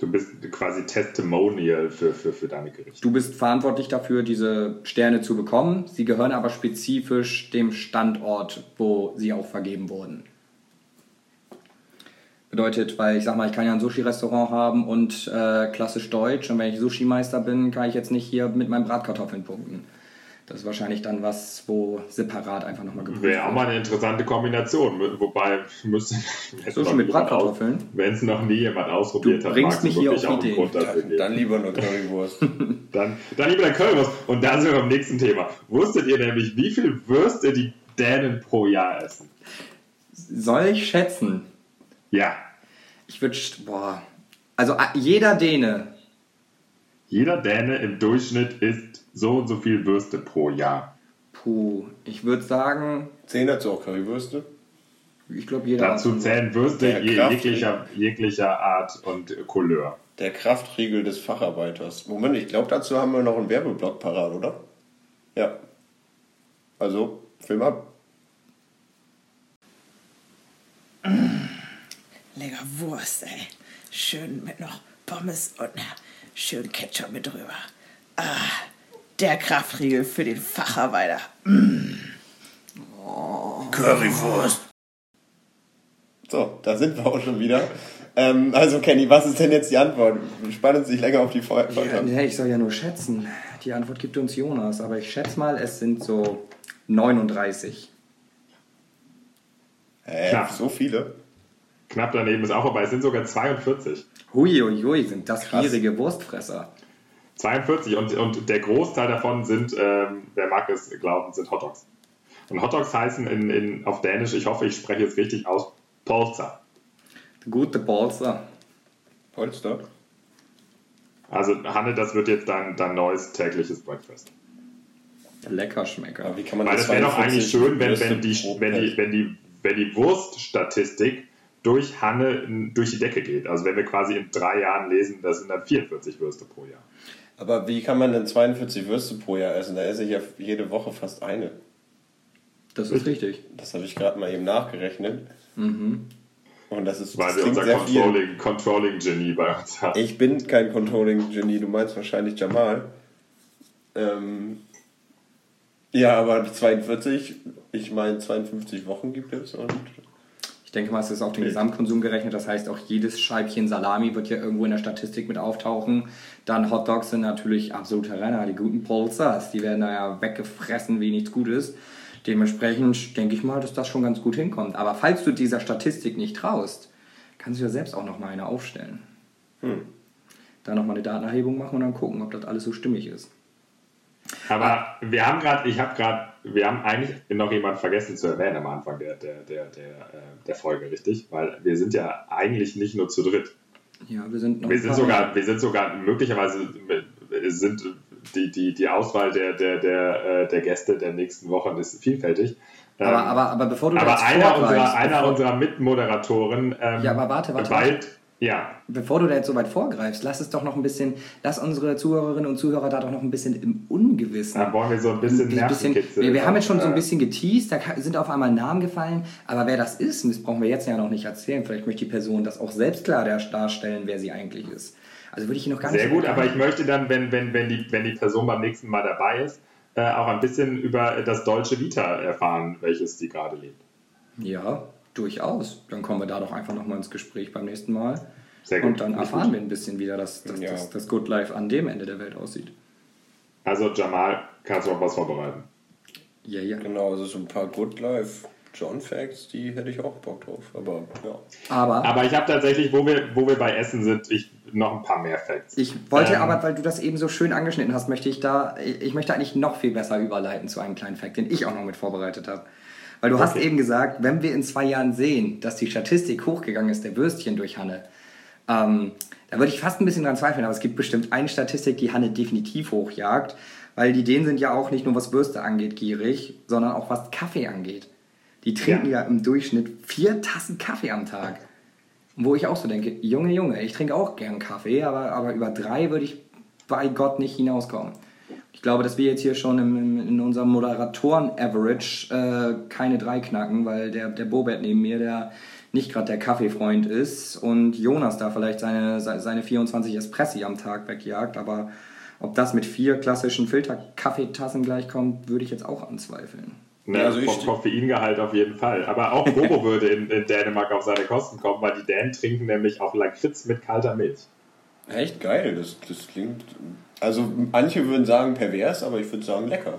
Du bist quasi Testimonial für, für, für deine Gerichte. Du bist verantwortlich dafür, diese Sterne zu bekommen. Sie gehören aber spezifisch dem Standort, wo sie auch vergeben wurden. Bedeutet, weil ich sag mal, ich kann ja ein Sushi-Restaurant haben und äh, klassisch deutsch und wenn ich Sushi-Meister bin, kann ich jetzt nicht hier mit meinen Bratkartoffeln punkten. Das ist wahrscheinlich dann was, wo separat einfach nochmal geprüft Wäre auch mal eine interessante Kombination, wobei müsste Sushi mit Bratkartoffeln? Wenn es noch nie jemand ausprobiert Du hat, bringst mich hier wirklich auf auch einen Ideen. Grund dafür geben. dann lieber nur Currywurst. Dann, dann lieber der Currywurst. Und da sind wir beim nächsten Thema. Wusstet ihr nämlich, wie viel Würste die Dänen pro Jahr essen? Soll ich schätzen? Ja, Ich würde, boah. Also jeder Däne, jeder Däne im Durchschnitt isst so und so viel Würste pro Jahr. puh, ich würde sagen, Zehn dazu auch Currywürste. ich glaube jeder. Dazu zählen Würste je, jeglicher, jeglicher Art und Couleur. Der Kraftriegel des Facharbeiters. Moment, ich glaube, dazu haben wir noch einen Werbeblock parat, oder? Ja. Also, Film ab. Lecker Wurst, ey. Schön mit noch Pommes und schön Ketchup mit drüber. Der Kraftriegel für den Facharbeiter. Currywurst. So, da sind wir auch schon wieder. Ähm, also Kenny, was ist denn jetzt die Antwort? Wir spannen uns nicht länger auf die Folge. Ja, nee, ich soll ja nur schätzen. Die Antwort gibt uns Jonas, aber ich schätze mal, es sind so 39. Hä, Knapp. so viele? Knapp daneben ist auch vorbei. Es sind sogar 42. Hui, hui, hui, sind das Krass. gierige Wurstfresser. 42 und, und der Großteil davon sind, ähm, wer mag es glauben, sind Hotdogs. Und Hotdogs heißen in, in, auf Dänisch, ich hoffe, ich spreche jetzt richtig aus, Polster. Gute Bolzer. Polster? Also Hanne, das wird jetzt dein, dein neues tägliches Breakfast. Lecker Schmecker. Aber wie kann man Weil das wäre doch 42 eigentlich schön, wenn, wenn, die, wenn, die, wenn, die, wenn die Wurststatistik durch Hanne durch die Decke geht. Also wenn wir quasi in drei Jahren lesen, das sind dann 44 Würste pro Jahr. Aber wie kann man denn 42 Würste pro Jahr essen? Da esse ich ja jede Woche fast eine. Das ist richtig. Das habe ich gerade mal eben nachgerechnet. Und das ist Weil das wir unser sehr viel. Controlling, bei uns haben. Ich bin kein Controlling-Genie, du meinst wahrscheinlich Jamal. Ähm, ja, aber 42, ich meine 52 Wochen gibt es und Ich denke mal, es ist auf den Gesamtkonsum gerechnet. Das heißt, auch jedes Scheibchen Salami wird ja irgendwo in der Statistik mit auftauchen. Dann Hot Dogs sind natürlich absolute Renner. Die guten Polsters, die werden da ja weggefressen wie nichts Gutes. Dementsprechend denke ich mal, dass das schon ganz gut hinkommt. Aber falls du dieser Statistik nicht traust, kannst du ja selbst auch noch mal eine aufstellen. Da noch mal eine Datenerhebung machen und dann gucken, ob das alles so stimmig ist. Aber wir haben gerade, ich habe gerade, wir haben eigentlich noch jemanden vergessen zu erwähnen am Anfang der, der, der, der, äh, der Folge, richtig? Weil wir sind ja eigentlich nicht nur zu dritt. Ja, wir sind noch Wir sind sogar, wir sind sogar möglicherweise äh, sind die, die, die Auswahl der, der, der, äh, der Gäste der nächsten Wochen ist vielfältig. Ähm, Aber, aber, aber bevor du aber einer unserer, einer unserer Mitmoderatoren ähm, Ja, aber warte, warte, bald, ja, bevor du da jetzt so weit vorgreifst, lass es doch noch ein bisschen, lass unsere Zuhörerinnen und Zuhörer da doch noch ein bisschen im Ungewissen. da wollen wir so ein bisschen Ein bisschen, wir, wir haben jetzt schon so ein Äh, bisschen geteased, da sind auf einmal Namen gefallen, aber wer das ist, das brauchen wir jetzt ja noch nicht erzählen. Vielleicht möchte die Person das auch selbst klar dar- darstellen, wer sie eigentlich ist. Also würde ich hier noch gar nicht Sehr so gut, aber ich möchte dann, wenn, wenn, wenn, die, wenn die Person beim nächsten Mal dabei ist, äh, auch ein bisschen über das deutsche Vita erfahren, welches die gerade lebt. Ja, durchaus. Dann kommen wir da doch einfach nochmal ins Gespräch beim nächsten Mal. Sehr gut. Und dann erfahren gut. wir ein bisschen, wie da das, das, Ja. das, das Good Life an dem Ende der Welt aussieht. Also Jamal, kannst du auch was vorbereiten? Ja, ja. genau, also so ein paar Good Life John Facts, die hätte ich auch Bock drauf. Aber ja. Aber, Aber ich habe tatsächlich, wo wir, wo wir bei Essen sind, ich, noch ein paar mehr Facts. ich wollte Ähm, aber, weil du das eben so schön angeschnitten hast, möchte ich da, ich möchte eigentlich noch viel besser überleiten zu einem kleinen Fact, den ich auch noch mit vorbereitet habe. Weil du hast Okay. eben gesagt, wenn wir in zwei Jahren sehen, dass die Statistik hochgegangen ist, der Würstchen durch Hanne, ähm, da würde ich fast ein bisschen dran zweifeln, aber es gibt bestimmt eine Statistik, die Hanne definitiv hochjagt, weil die Dänen sind ja auch nicht nur was Würste angeht gierig, sondern auch was Kaffee angeht. Die trinken ja, Ja. im Durchschnitt vier Tassen Kaffee am Tag. Wo ich auch so denke, Junge, Junge, ich trinke auch gern Kaffee, aber, aber über drei würde ich bei Gott nicht hinauskommen. Ich glaube, dass wir jetzt hier schon im, im, in unserem Moderatoren-Average äh, keine drei knacken, weil der, der Bobert neben mir, der nicht gerade der Kaffeefreund ist und Jonas da vielleicht seine, se- seine 24 Espressi am Tag wegjagt, aber ob das mit vier klassischen Filter-Kaffeetassen gleichkommt, würde ich jetzt auch anzweifeln. Ne, also ich- vom Koffeingehalt auf jeden Fall. Aber auch Bobo würde in, in Dänemark auf seine Kosten kommen, weil die Dänen trinken nämlich auch Lakritz mit kalter Milch. Echt geil, das, das klingt. Also manche würden sagen pervers, aber ich würde sagen lecker.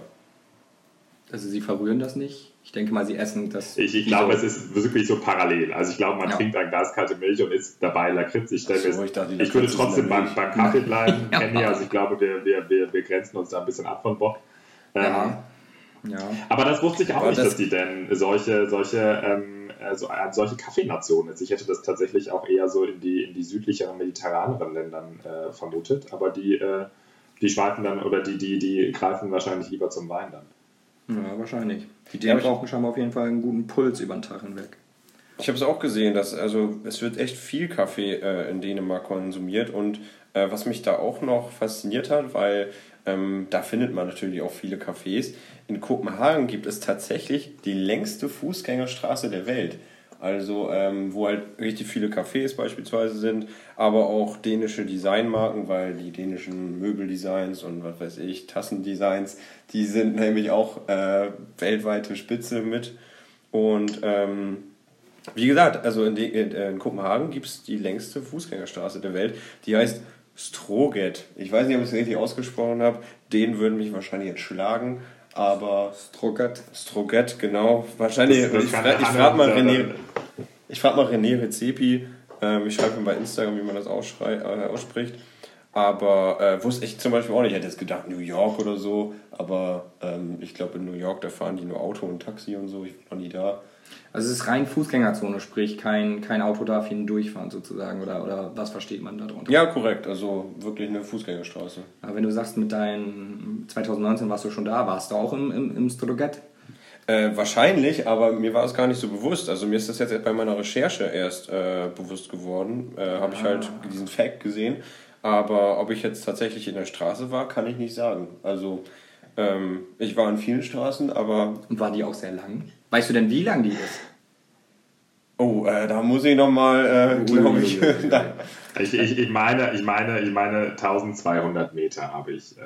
Also sie verrühren das nicht. Ich denke mal, sie essen das. Ich, ich glaube, so- es ist wirklich so parallel. Also ich glaube, man Ja. trinkt ein Glas kalte Milch und isst dabei Lakritz. Ich, Ach so, ich dachte, ich würde ist trotzdem beim, beim Kaffee bleiben, Ja. Kenny. Also ich glaube, wir, wir, wir, wir grenzen uns da ein bisschen ab von Bock. Ähm, Ja. Ja. Aber das wusste ich auch Aber nicht, das- dass die denn solche, solche, ähm, äh, so, äh, solche Kaffeenationen ist. Ich hätte das tatsächlich auch eher so in die, in die südlicheren, mediterraneren Ländern äh, vermutet. Aber die, äh, die schweifen dann oder die, die, die greifen wahrscheinlich lieber zum Wein dann. Ja, wahrscheinlich. Die Ja, brauchen scheinbar auf jeden Fall einen guten Puls über den Tag hinweg. Ich habe es auch gesehen, dass also es wird echt viel Kaffee äh, in Dänemark konsumiert und äh, was mich da auch noch fasziniert hat, weil ähm, da findet man natürlich auch viele Cafés. In Kopenhagen gibt es tatsächlich die längste Fußgängerstraße der Welt Also ähm, wo halt richtig viele Cafés beispielsweise sind, aber auch dänische Designmarken, weil die dänischen Möbeldesigns und was weiß ich, Tassendesigns, die sind nämlich auch äh, weltweite Spitze mit. Und ähm, wie gesagt, also in, in, in Kopenhagen gibt es die längste Fußgängerstraße der Welt, die heißt Stroget. Ich weiß nicht, ob ich es richtig ausgesprochen habe. Den würden mich wahrscheinlich jetzt schlagen. Aber Stroget. Stroget, genau. Wahrscheinlich. Ich fra ich frage mal René. Ich frage mal René Rezepi. Ähm, ich schreibe ihm bei Instagram, wie man das äh, ausspricht. Aber äh, wusste ich zum Beispiel auch nicht. Ich hätte jetzt gedacht New York oder so. Aber ähm, ich glaube in New York, da fahren die nur Auto und Taxi und so. Ich war noch nie da. Also es ist rein Fußgängerzone, sprich kein, kein Auto darf hindurchfahren sozusagen. Oder, oder was versteht man darunter? Ja, korrekt. Also wirklich eine Fußgängerstraße. Aber wenn du sagst, mit deinen 2019 warst du schon da, warst du auch im, im, im Stroget? Äh, wahrscheinlich, aber mir war es gar nicht so bewusst. Also mir ist das jetzt bei meiner Recherche erst äh, bewusst geworden. Äh, Habe ich halt diesen Fact gesehen. Aber ob ich jetzt tatsächlich in der Straße war, kann ich nicht sagen. Also ähm, ich war in vielen Straßen, aber Und war die auch sehr lang? Weißt du denn, wie lang die ist? oh, äh, da muss ich nochmal, äh, glaube ich, Ich, ich, ich meine, ich meine, ich meine 1200 Meter habe ich äh,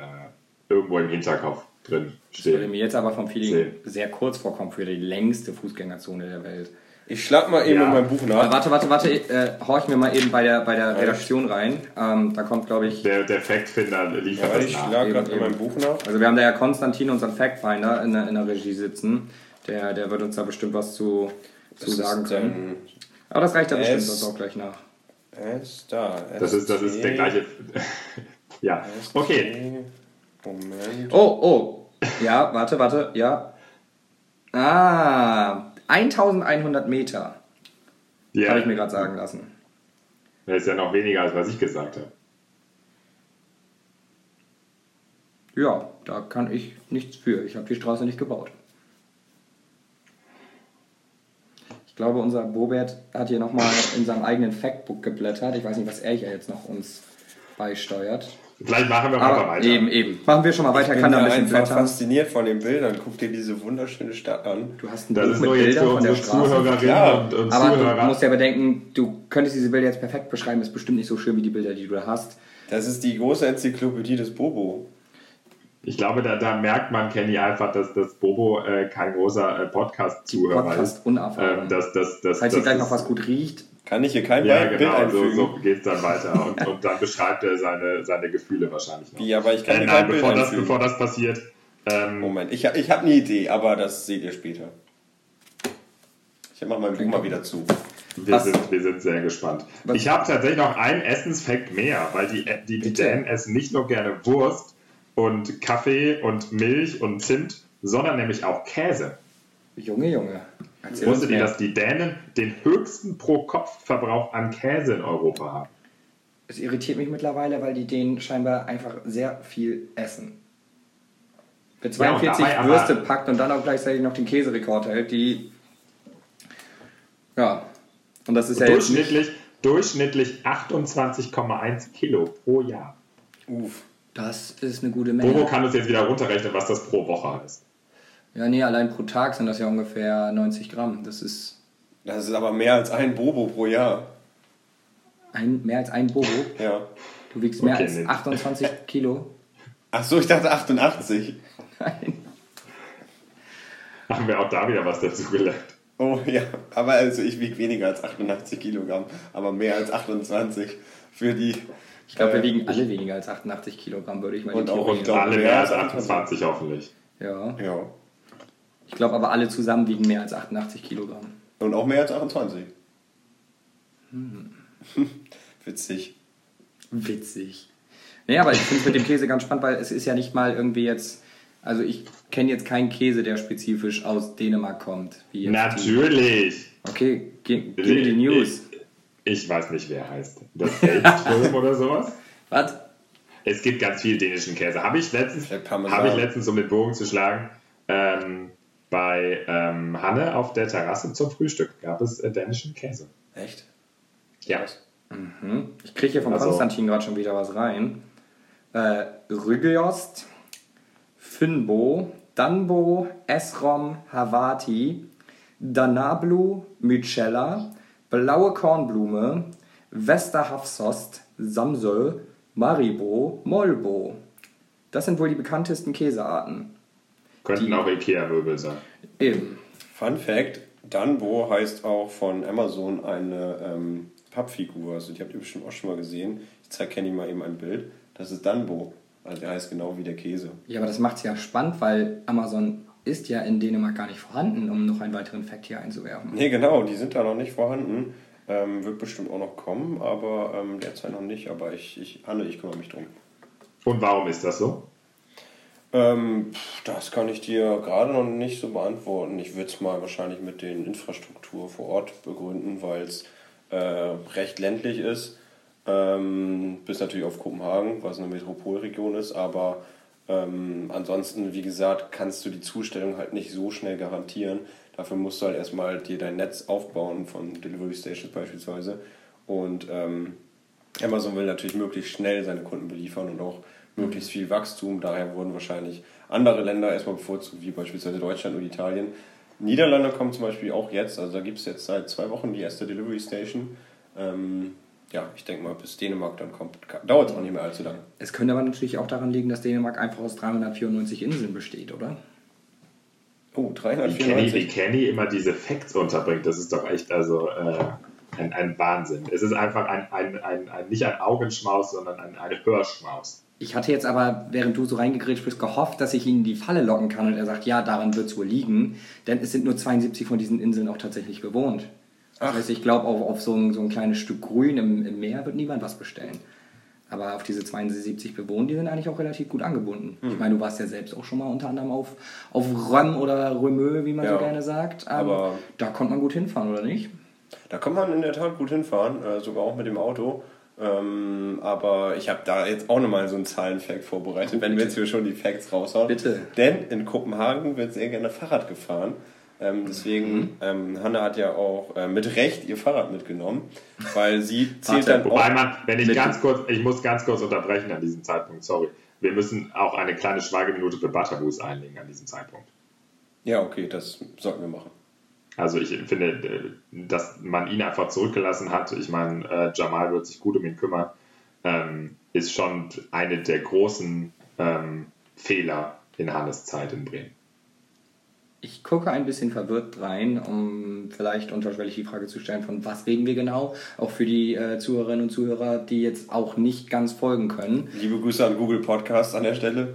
irgendwo im Hinterkopf drin Das würde stehen. mir jetzt aber vom Feeling Zehn. sehr kurz vorkommen für die längste Fußgängerzone der Welt. ich schlag mal eben Ja. in mein Buch Äh, nach. warte, warte, warte, äh, horch mir mal eben bei der, bei der Redaktion rein. Ähm, da kommt, glaube ich, Der, der Factfinder liefert Ja, das ich schlag gerade in mein Buch nach. also wir haben da ja Konstantin, unseren Factfinder, in der, in der Regie sitzen. Der, der wird uns da bestimmt was zu, zu Das sagen können. Aber das reicht da bestimmt S- uns auch gleich nach. S da. Das ist, das ist der gleiche. ja, okay. Moment. Oh, oh. Ja, warte, warte, ja. Ah, 1100 Meter, Ja, habe ich mir gerade sagen lassen. Das ist ja noch weniger, als was ich gesagt habe. Ja, da kann ich nichts für. Ich habe die Straße nicht gebaut. Ich glaube, unser Bobert hat hier nochmal in seinem eigenen Factbook geblättert. Ich weiß nicht, was er hier jetzt noch uns beisteuert. Vielleicht machen wir mal Aber weiter. eben, eben. Machen wir schon mal weiter. Ich kann bin da ein bisschen einfach blättern. fasziniert von den Bildern. Guck dir diese wunderschöne Stadt an. Du hast ein Das Buch mit Bildern von der Straße. Ja, und, und Aber du Zuhörer. musst ja bedenken, du könntest diese Bilder jetzt perfekt beschreiben. Ist bestimmt nicht so schön wie die Bilder, die du da hast. Das ist die große Enzyklopädie des Bobo. Ich glaube, da, da merkt man, Kenny, einfach, dass, dass Bobo äh, kein großer äh, Podcast-Zuhörer ist. Podcast. Ähm, das, das, das, Falls das hier gleich noch was gut riecht, Kann ich hier kein Ja, Bild genau, so, einfügen? so geht es dann weiter. Und, und dann beschreibt er seine, seine Gefühle wahrscheinlich noch. Wie, aber ich kann Äh, nein, kein Bild bevor das, einfügen. bevor das passiert, ähm, Moment, ich, ich habe eine Idee, aber das seht ihr später. Ich mach mein Buch mal wieder zu. wir, Was- sind, wir sind sehr gespannt. Was- Ich habe tatsächlich noch einen Essensfakt mehr, weil die, die, die Bitte. Dänen essen nicht nur gerne Wurst und Kaffee und Milch und Zimt, sondern nämlich auch Käse. Junge, Junge. Erzähl Wusstet ihr, dass die Dänen den höchsten Pro-Kopf-Verbrauch an Käse in Europa haben? Es irritiert mich mittlerweile, weil die denen scheinbar einfach sehr viel essen. Wer Ja, und 42 dabei aber- Würste packt und dann auch gleichzeitig noch den Käserekord hält, die. Ja. Und das ist ja jetzt. Nicht, Durchschnittlich, durchschnittlich 28,1 Kilo pro Jahr. Uff. Das ist eine gute Bobo Menge. kann uns jetzt wieder runterrechnen, was das pro Woche heißt. Ja, nee, allein pro Tag sind das ja ungefähr 90 Gramm. Das ist Das ist aber mehr als ein Bobo pro Jahr. ein, mehr als ein Bobo. Ja. Du wiegst mehr Okay, als nee. 28 Kilo. Ach so, ich dachte 88. Nein. Haben wir auch da wieder was dazu gelernt. Oh ja, aber also ich wiege weniger als 88 Kilogramm, aber mehr als 28 für die. Ich glaube, wir äh, wiegen alle weniger als 88 Kilogramm, würde ich mal die Und auch ich Alle mehr als als 28 hoffentlich. Ja. Ja. Ich glaube aber alle zusammen wiegen mehr als 88 Kilogramm. Und auch mehr als 28. Witzig. Witzig. Nee, aber ich finde es mit dem Käse ganz spannend, weil es ist ja nicht mal irgendwie jetzt. Also ich kenne jetzt keinen Käse, der spezifisch aus Dänemark kommt. Wie jetzt Natürlich. Die. Okay, gi- give me the news. Ich, weiß nicht, wer heißt. Das Feldström oder sowas? Was? Es gibt ganz viel dänischen Käse. Habe ich letztens, habe ich letztens, um den Bogen zu schlagen, ähm, bei ähm, Hanne auf der Terrasse zum Frühstück gab es äh, dänischen Käse. Echt? Ja. Mhm. Ich kriege hier von Also- Konstantin gerade schon wieder was rein. Äh, Rügeost, Finbo, Danbo, Esrom, Havati, Danablu Mycella, Blaue Kornblume, Westerhafsost, Samsel, Maribo, Molbo. Das sind wohl die bekanntesten Käsearten. Könnten auch Ikea-Möbel sein. Eben. Fun Fact: Danbo heißt auch von Amazon eine ähm, Pappfigur. Also, die habt ihr bestimmt auch schon mal gesehen. Ich zeige Kenny mal eben ein Bild. Das ist Danbo. Also, der heißt genau wie der Käse. Ja, aber das macht es ja spannend, weil Amazon ist ja in Dänemark gar nicht vorhanden, um noch einen weiteren Fakt hier einzuwerfen. Nee, genau, die sind da noch nicht vorhanden. Ähm, wird bestimmt auch noch kommen, aber ähm, derzeit noch nicht. Aber ich, ich, Hanne, ich kümmere mich drum. Und warum ist das so? Ähm, das kann ich dir gerade noch nicht so beantworten. Ich würde es mal wahrscheinlich mit den Infrastruktur vor Ort begründen, weil es äh, recht ländlich ist. Ähm, bis natürlich auf Kopenhagen, was eine Metropolregion ist, aber ähm, ansonsten, wie gesagt, kannst du die Zustellung halt nicht so schnell garantieren. Dafür musst du halt erstmal dir dein Netz aufbauen von Delivery Stations beispielsweise. Und ähm, Amazon will natürlich möglichst schnell seine Kunden beliefern und auch möglichst viel Wachstum. Daher wurden wahrscheinlich andere Länder erstmal bevorzugt, wie beispielsweise Deutschland und Italien. Niederlande kommen zum Beispiel auch jetzt, also da gibt es jetzt seit zwei Wochen die erste Delivery Station. Ähm, ja, ich denke mal, bis Dänemark dann kommt, dauert es auch nicht mehr allzu lange. Es könnte aber natürlich auch daran liegen, dass Dänemark einfach aus 394 Inseln besteht, oder? Oh, Wie Kenny, wie 394. Kenny immer diese Facts unterbringt, das ist doch echt also äh, ein, ein Wahnsinn. Es ist einfach ein, ein, ein, ein nicht ein Augenschmaus, sondern ein, ein Hörschmaus. Ich hatte jetzt aber, während du so reingegrätscht bist, gehofft, dass ich ihn in die Falle locken kann und er sagt, ja, daran wird es wohl liegen. Denn es sind nur 72 von diesen Inseln auch tatsächlich bewohnt. Das heißt, ich glaube, auf, auf so, ein, so ein kleines Stück Grün im, im Meer wird niemand was bestellen. Aber auf diese 72 Bewohner, die sind eigentlich auch relativ gut angebunden. Hm. Ich meine, du warst ja selbst auch schon mal unter anderem auf, auf Röm oder Römö, wie man Ja. so gerne sagt. Ähm, Aber- da konnte man gut hinfahren, oder nicht? Da kann man in der Tat gut hinfahren, äh, sogar auch mit dem Auto. Ähm, aber ich habe da jetzt auch nochmal so einen Zahlenfact vorbereitet, wenn wir jetzt hier schon die Facts raushauen. Bitte. Denn in Kopenhagen wird sehr gerne Fahrrad gefahren. Ähm, deswegen, ähm, Hanna hat ja auch äh, mit Recht ihr Fahrrad mitgenommen, weil sie zählt dann Wobei man, wenn ich ganz kurz, ich muss ganz kurz unterbrechen an diesem Zeitpunkt, sorry. Wir müssen auch eine kleine Schweigeminute für Butterboos einlegen an diesem Zeitpunkt. Ja, okay, das sollten wir machen. Also ich finde, äh, dass man ihn einfach zurückgelassen hat, ich meine, äh, Jamal wird sich gut um ihn kümmern, ähm, ist schon eine der großen ähm, Fehler in Hannes Zeit in Bremen. Ich gucke ein bisschen verwirrt rein, um vielleicht unterschwellig die Frage zu stellen, von was reden wir genau? Auch für die äh, Zuhörerinnen und Zuhörer, die jetzt auch nicht ganz folgen können. Liebe Grüße an Google Podcast an der Stelle.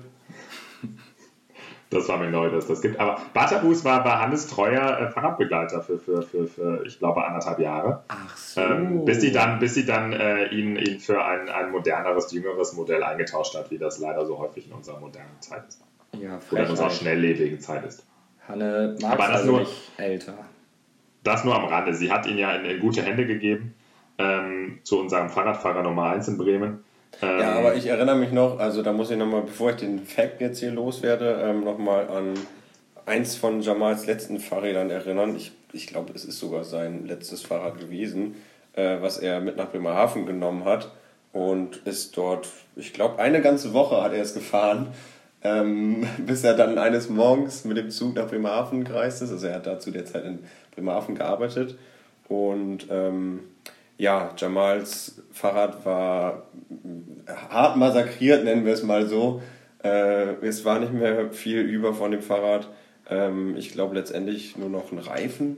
Das war mir neu, dass das gibt. Aber Butterboos war, war Hannes treuer äh, Fahrradbegleiter für, für, für, für, ich glaube, anderthalb Jahre. Ach so. Ähm, bis sie dann, bis sie dann äh, ihn, ihn für ein, ein moderneres, jüngeres Modell eingetauscht hat, wie das leider so häufig in unserer modernen Zeit ist. ja, Oder in unserer schnelllebigen Zeit ist. Hanne mag Aber das also nur- nicht älter. Das nur am Rande. Sie hat ihn ja in, in gute Hände gegeben ähm, zu unserem Fahrradfahrer Nummer 1 in Bremen. Ähm, Ja, aber ich erinnere mich noch, also da muss ich nochmal, bevor ich den Fact jetzt hier loswerde, ähm, nochmal an eins von Jamals letzten Fahrrädern erinnern. Ich, ich glaube, es ist sogar sein letztes Fahrrad gewesen, äh, was er mit nach Bremerhaven genommen hat und ist dort, ich glaube, eine ganze Woche hat er es gefahren, ähm, bis er dann eines Morgens mit dem Zug nach Bremerhaven gereist ist. Also er hat da zu der Zeit in Bremerhaven gearbeitet und ähm, ja, Jamals Fahrrad war hart massakriert, nennen wir es mal so. Äh, es war nicht mehr viel über von dem Fahrrad. Ähm, ich glaube letztendlich nur noch ein Reifen.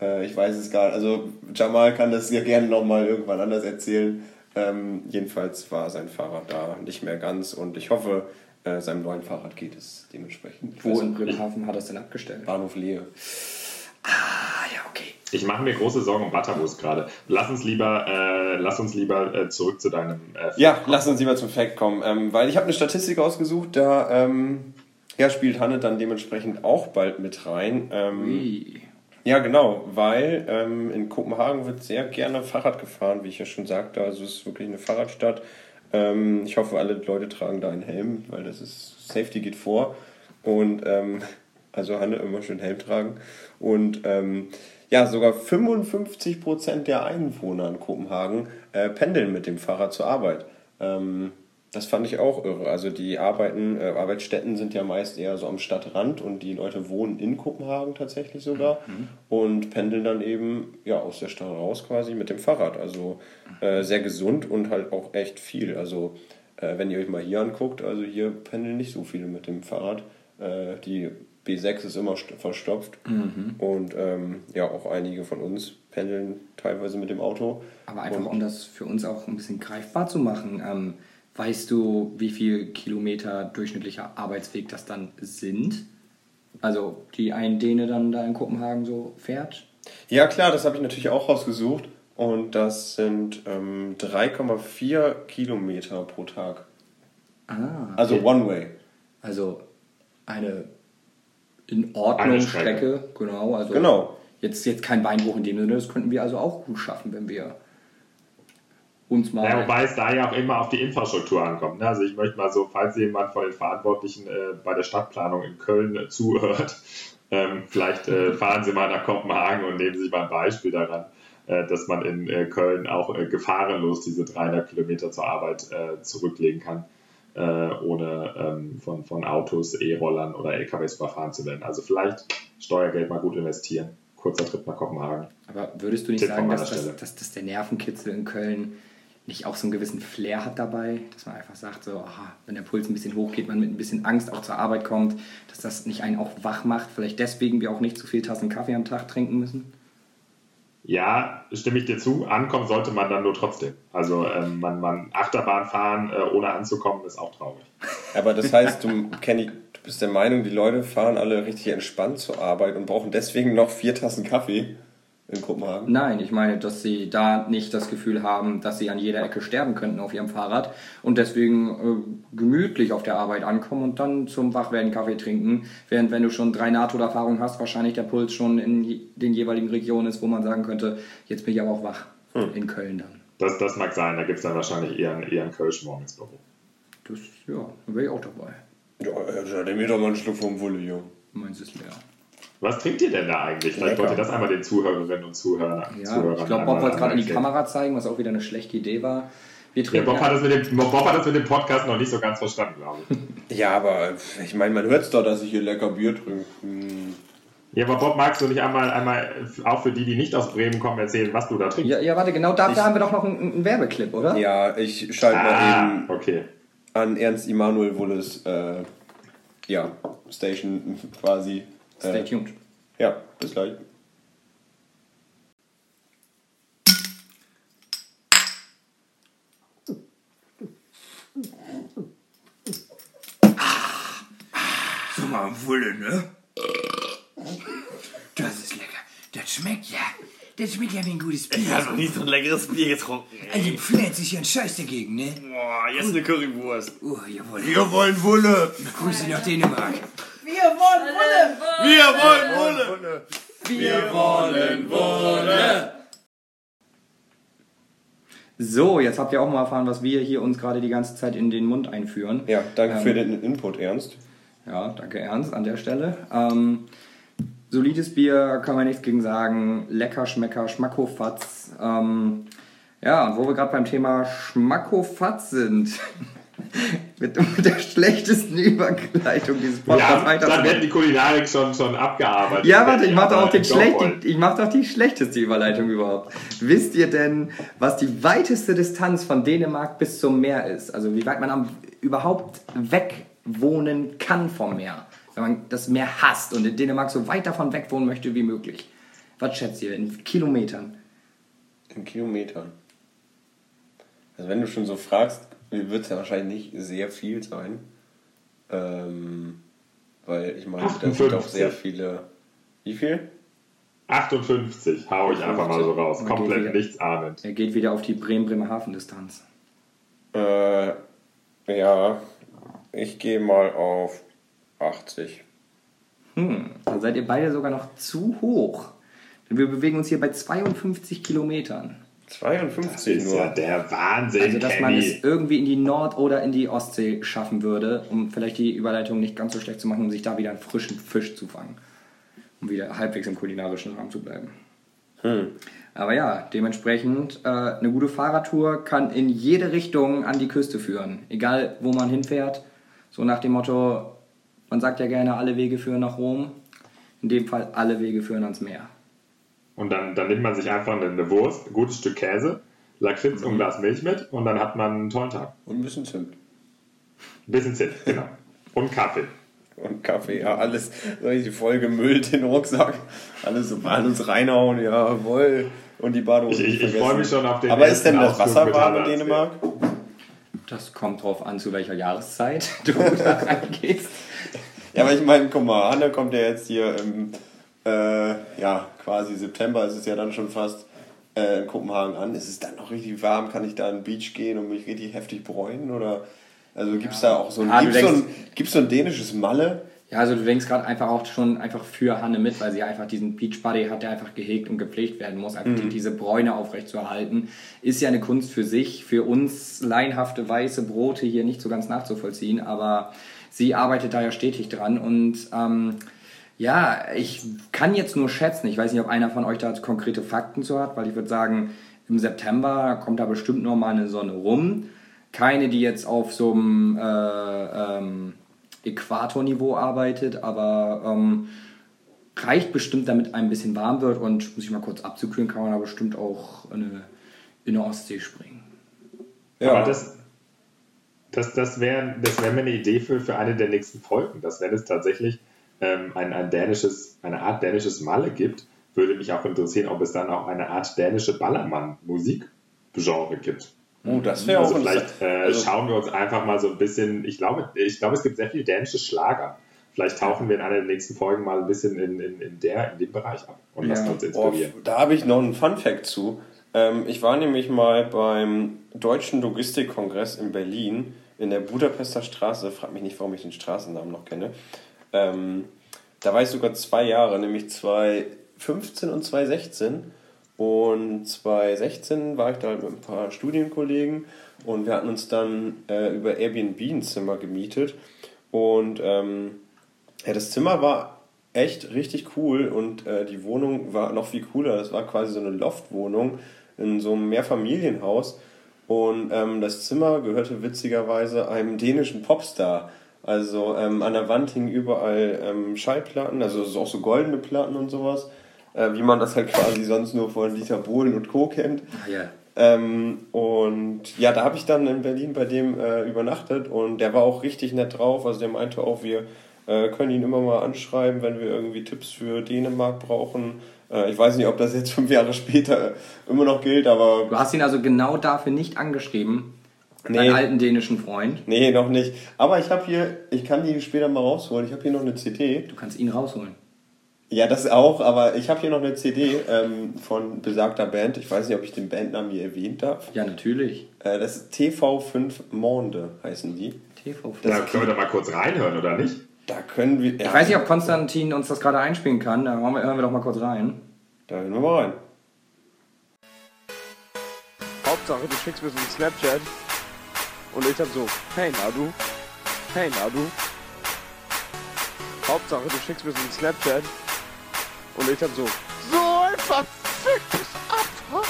Äh, ich weiß es gar nicht. Also Jamal kann das ja gerne nochmal irgendwann anders erzählen. Ähm, jedenfalls war sein Fahrrad da nicht mehr ganz und ich hoffe, äh, seinem neuen Fahrrad geht es dementsprechend. Wo in. Bremerhaven hat er es denn abgestellt? Bahnhof Lehe. Ah, ja, okay. Ich mache mir große Sorgen um Butterboos gerade. Lass uns lieber, äh, lass uns lieber äh, zurück zu deinem. Äh, Ja, lass uns lieber zum Fact kommen, ähm, weil ich habe eine Statistik ausgesucht, da ähm, ja, spielt Hanne dann dementsprechend auch bald mit rein. Ähm, ja, genau, weil ähm, in Kopenhagen wird sehr gerne Fahrrad gefahren, wie ich ja schon sagte. Also es ist wirklich eine Fahrradstadt. Ähm, ich hoffe, alle Leute tragen da einen Helm, weil das ist Safety geht vor. Und ähm, also Hanne immer schön Helm tragen. Und ähm, ja, sogar 55% der Einwohner in Kopenhagen äh, pendeln mit dem Fahrrad zur Arbeit. Ähm, Das fand ich auch irre. Also die Arbeiten, äh, Arbeitsstätten sind ja meist eher so am Stadtrand und die Leute wohnen in Kopenhagen tatsächlich sogar und pendeln dann eben ja aus der Stadt raus quasi mit dem Fahrrad. Also äh, sehr gesund und halt auch echt viel. Also äh, wenn ihr euch mal hier anguckt, also hier pendeln nicht so viele mit dem Fahrrad. Äh, die B6 ist immer st- verstopft und ähm, ja auch einige von uns pendeln teilweise mit dem Auto. Aber einfach, Und- um das für uns auch ein bisschen greifbar zu machen, ähm, weißt du, wie viel Kilometer durchschnittlicher Arbeitsweg das dann sind? Also die ein Däne dann da in Kopenhagen so fährt? Ja, klar, das habe ich natürlich auch rausgesucht. Und das sind ähm, 3,4 Kilometer pro Tag. Ah, Also okay. One Way. Also eine in Ordnung Eine Strecke. Strecke. genau. Also Genau. Jetzt, jetzt kein Beinbruch in dem Sinne, das könnten wir also auch gut schaffen, wenn wir uns mal. Ja, wobei es da ja auch immer auf die Infrastruktur ankommt. Ne? Also ich möchte mal so, falls jemand von den Verantwortlichen äh, bei der Stadtplanung in Köln äh, zuhört, ähm, vielleicht äh, fahren Sie mal nach Kopenhagen und nehmen sich mal ein Beispiel daran, äh, dass man in äh, Köln auch äh, gefahrenlos diese 300 Kilometer zur Arbeit äh, zurücklegen kann, äh, ohne ähm, von, von Autos, E-Rollern oder LKWs überfahren zu werden. Also vielleicht Steuergeld mal gut investieren. Kurzer Trip nach Kopenhagen. Aber würdest du nicht Tipp sagen, dass, dass, dass der Nervenkitzel in Köln nicht auch so einen gewissen Flair hat dabei? Dass man einfach sagt, so, aha, wenn der Puls ein bisschen hochgeht, man mit ein bisschen Angst auch zur Arbeit kommt, dass das nicht einen auch wach macht? Vielleicht deswegen wir auch nicht zu viel Tassen Kaffee am Tag trinken müssen? Ja, stimme ich dir zu. Ankommen sollte man dann nur trotzdem. Also ähm, man, man Achterbahn fahren, äh, ohne anzukommen, ist auch traurig. Aber das heißt, du, Kenny, du bist der Meinung, die Leute fahren alle richtig entspannt zur Arbeit und brauchen deswegen noch vier Tassen Kaffee in Kopenhagen? Nein, ich meine, dass sie da nicht das Gefühl haben, dass sie an jeder Ecke sterben könnten auf ihrem Fahrrad und deswegen äh, gemütlich auf der Arbeit ankommen und dann zum Wachwerden Kaffee trinken, während wenn du schon drei NATO-Erfahrungen hast, wahrscheinlich der Puls schon in den jeweiligen Regionen ist, wo man sagen könnte, jetzt bin ich aber auch wach. In Köln dann. Das, das mag sein, da gibt es dann wahrscheinlich eher, einen- eher einen Kölsch morgen ins Büro. Das, ja, da wäre ich auch dabei. Ja, ja, nimm mir doch mal einen Schluck vom Wulle, jo. Meins ist leer. Was trinkt ihr denn da eigentlich? Vielleicht Lecker. wollt ihr das einmal den Zuhörerinnen und Zuhörern Ja, Zuhörern ich glaube, Bob wollte gerade in die. Kamera zeigen, was auch wieder eine schlechte Idee war. Wir Ja, trinken Bob, hat das mit dem, Bob hat das mit dem Podcast noch nicht so ganz verstanden, glaube ich. Ja, aber ich meine, man hört es doch, dass ich hier lecker Bier trinke. Hm. Ja, aber Bob, magst du nicht einmal, einmal auch für die, die nicht aus Bremen kommen, erzählen, was du da trinkst? ja, ja, warte, genau dafür haben wir doch noch einen, einen Werbeclip, oder? Ja, ich schalte mal Ah, eben okay. an Ernst Immanuel Wulles äh, ja, Station quasi. Stay Äh, tuned. ja, bis gleich. Sag mal, Wulle, ne? Das ist lecker. Das schmeckt ja. Das schmeckt ja wie ein gutes Bier. Ich habe noch nie so ein leckeres Bier getrunken. ey. Also, die pflanzt sich ja ein Scheiß dagegen, ne? Boah, jetzt eine Currywurst. Oh, jawohl. Wir wollen Wulle. Grüße nach Dänemark. Wir wollen Wulle. Wir wollen Wulle. So, jetzt habt ihr auch mal erfahren, was wir hier uns gerade die ganze Zeit in den Mund einführen. Ja, danke Ähm, für den Input, Ernst. Ja, danke Ernst an der Stelle. Ähm, solides Bier, kann man nichts gegen sagen. Lecker, Schmecker, Schmackofatz. Ähm, ja, und wo wir gerade beim Thema Schmackofatz sind. mit, mit der schlechtesten Überleitung dieses Podcasts Ja, dann wird weiter. die Kulinarik schon, schon abgearbeitet. Ja, warte, ich mache doch schlecht, ich mach doch die schlechteste Überleitung überhaupt. Wisst ihr denn, was die weiteste Distanz von Dänemark bis zum Meer ist? Also wie weit man am, überhaupt weg wohnen kann vom Meer, wenn man das Meer hasst und in Dänemark so weit davon weg wohnen möchte wie möglich. Was schätzt ihr in Kilometern? In Kilometern. Also wenn du schon so fragst, wird es ja wahrscheinlich nicht sehr viel sein. Ähm, weil ich meine, da sind 58. auch sehr viele. Wie viel? 58, hau ich einfach mal so raus. Okay, Komplett wieder. nichts ahnend. Er geht wieder auf die Bremen-Bremerhaven-Distanz. Äh, ja, ich gehe mal auf 80. Hm, dann seid ihr beide sogar noch zu hoch. Denn wir bewegen uns hier bei 52 Kilometern. 52 Ist nur. ja der Wahnsinn, Also, dass man Kenny. es irgendwie in die Nord- oder in die Ostsee schaffen würde, um vielleicht die Überleitung nicht ganz so schlecht zu machen, um sich da wieder einen frischen Fisch zu fangen. Um wieder halbwegs im kulinarischen Rahmen zu bleiben. Hm. Aber ja, dementsprechend äh, eine gute Fahrradtour kann in jede Richtung an die Küste führen. Egal, wo man hinfährt. So nach dem Motto, man sagt ja gerne, alle Wege führen nach Rom. In dem Fall, alle Wege führen ans Meer. Und dann, dann nimmt man sich einfach eine, eine Wurst, ein gutes Stück Käse, Lakritz und ein Glas Milch mit und dann hat man einen tollen Tag. Und ein bisschen Zimt. Ein bisschen Zimt, genau. Und Kaffee. Und Kaffee, ja, alles so richtig voll gemüllt, den Rucksack. Alles so uns reinhauen, jawohl. Und die Badehose Ich, ich, freue mich schon auf den Aber ist denn das Wasser Ausflug warm in. Dänemark? Das kommt drauf an, zu welcher Jahreszeit du da reingehst. Ja, aber ich meine, guck mal, Hanne kommt ja jetzt hier im, äh, ja, quasi September ist es ja dann schon fast äh, in Kopenhagen an. Ist es dann noch richtig warm? Kann ich da an den Beach gehen und mich richtig heftig bräunen? Oder, also gibt es da auch so ein, du gibt's so ein, denkst- gibt's so ein dänisches Malle? Ja, also du denkst gerade einfach auch schon einfach für Hanne mit, weil sie einfach diesen Beach Buddy hat, der einfach gehegt und gepflegt werden muss, einfach die, diese Bräune aufrechtzuerhalten. Ist ja eine Kunst für sich, für uns leinhafte weiße Brote hier nicht so ganz nachzuvollziehen, aber sie arbeitet da ja stetig dran und ähm, ja, ich kann jetzt nur schätzen, ich weiß nicht, ob einer von euch da konkrete Fakten zu hat, weil ich würde sagen, im September kommt da bestimmt noch mal eine Sonne rum. Keine, die jetzt auf so einem äh, ähm, Äquatorniveau arbeitet, aber ähm, reicht bestimmt, damit ein bisschen warm wird und muss ich mal kurz abzukühlen, kann man da bestimmt auch in eine, in eine Ostsee springen. Aber das, das, das wäre das wär mir eine Idee für, für eine der nächsten Folgen, dass wenn es tatsächlich ähm, ein, ein dänisches, eine Art dänisches Malle gibt, würde mich auch interessieren, ob es dann auch eine Art dänische Ballermann-Musikgenre gibt. Oh, das wäre Also auch vielleicht äh, also- schauen wir uns einfach mal so ein bisschen, ich glaube, ich glaube, es gibt sehr viele dänische Schlager. Vielleicht tauchen wir in einer der nächsten Folgen mal ein bisschen in, in, in, der, in dem Bereich ab und Ja. lassen uns Oh, inspirieren. da habe ich noch einen Fun-Fact zu. Ähm, ich war nämlich mal beim Deutschen Logistikkongress in Berlin in der Budapester Straße. Frag mich nicht, warum ich den Straßennamen noch kenne. Ähm, da war ich sogar zwei Jahre, nämlich 2015 und 2016. Und 2016 war ich da halt mit ein paar Studienkollegen und wir hatten uns dann äh, über Airbnb ein Zimmer gemietet. Und ähm, ja, das Zimmer war echt richtig cool und äh, die Wohnung war noch viel cooler. Das war quasi so eine Loftwohnung in so einem Mehrfamilienhaus. Und ähm, das Zimmer gehörte witzigerweise einem dänischen Popstar. Also ähm, an der Wand hingen überall ähm, Schallplatten, also so- auch so goldene Platten und sowas, äh, wie man das halt quasi sonst nur von Dieter Bohlen und Co. kennt. Ah, ja. Ähm, und ja, da habe ich dann in Berlin bei dem äh, übernachtet und der war auch richtig nett drauf. Also der meinte auch, wir äh, können ihn immer mal anschreiben, wenn wir irgendwie Tipps für Dänemark brauchen. Äh, ich weiß nicht, ob das jetzt fünf Jahre später immer noch gilt, aber Du hast ihn also genau dafür nicht angeschrieben, Nee. deinen alten dänischen Freund. nee, noch nicht. Aber ich habe hier, ich kann die später mal rausholen. Ich habe hier noch eine CD. Du kannst ihn rausholen. Ja, das auch, aber ich habe hier noch eine CD ähm, von besagter Band. Ich weiß nicht, ob ich den Bandnamen hier erwähnt darf. Ja, natürlich. Äh, das ist TV5 Monde, heißen die. TV. Da können wir doch mal kurz reinhören, oder nicht? Da können wir. Ich weiß nicht, ob Konstantin uns das gerade einspielen kann. Da hören wir, hören wir doch mal kurz rein. Da hören wir mal rein. Hauptsache, du schickst mir so einen Snapchat und ich hab so, hey Nadu, hey Nadu. Hauptsache, du schickst mir so einen Snapchat und ich hab so, so ein verficktes Opfer.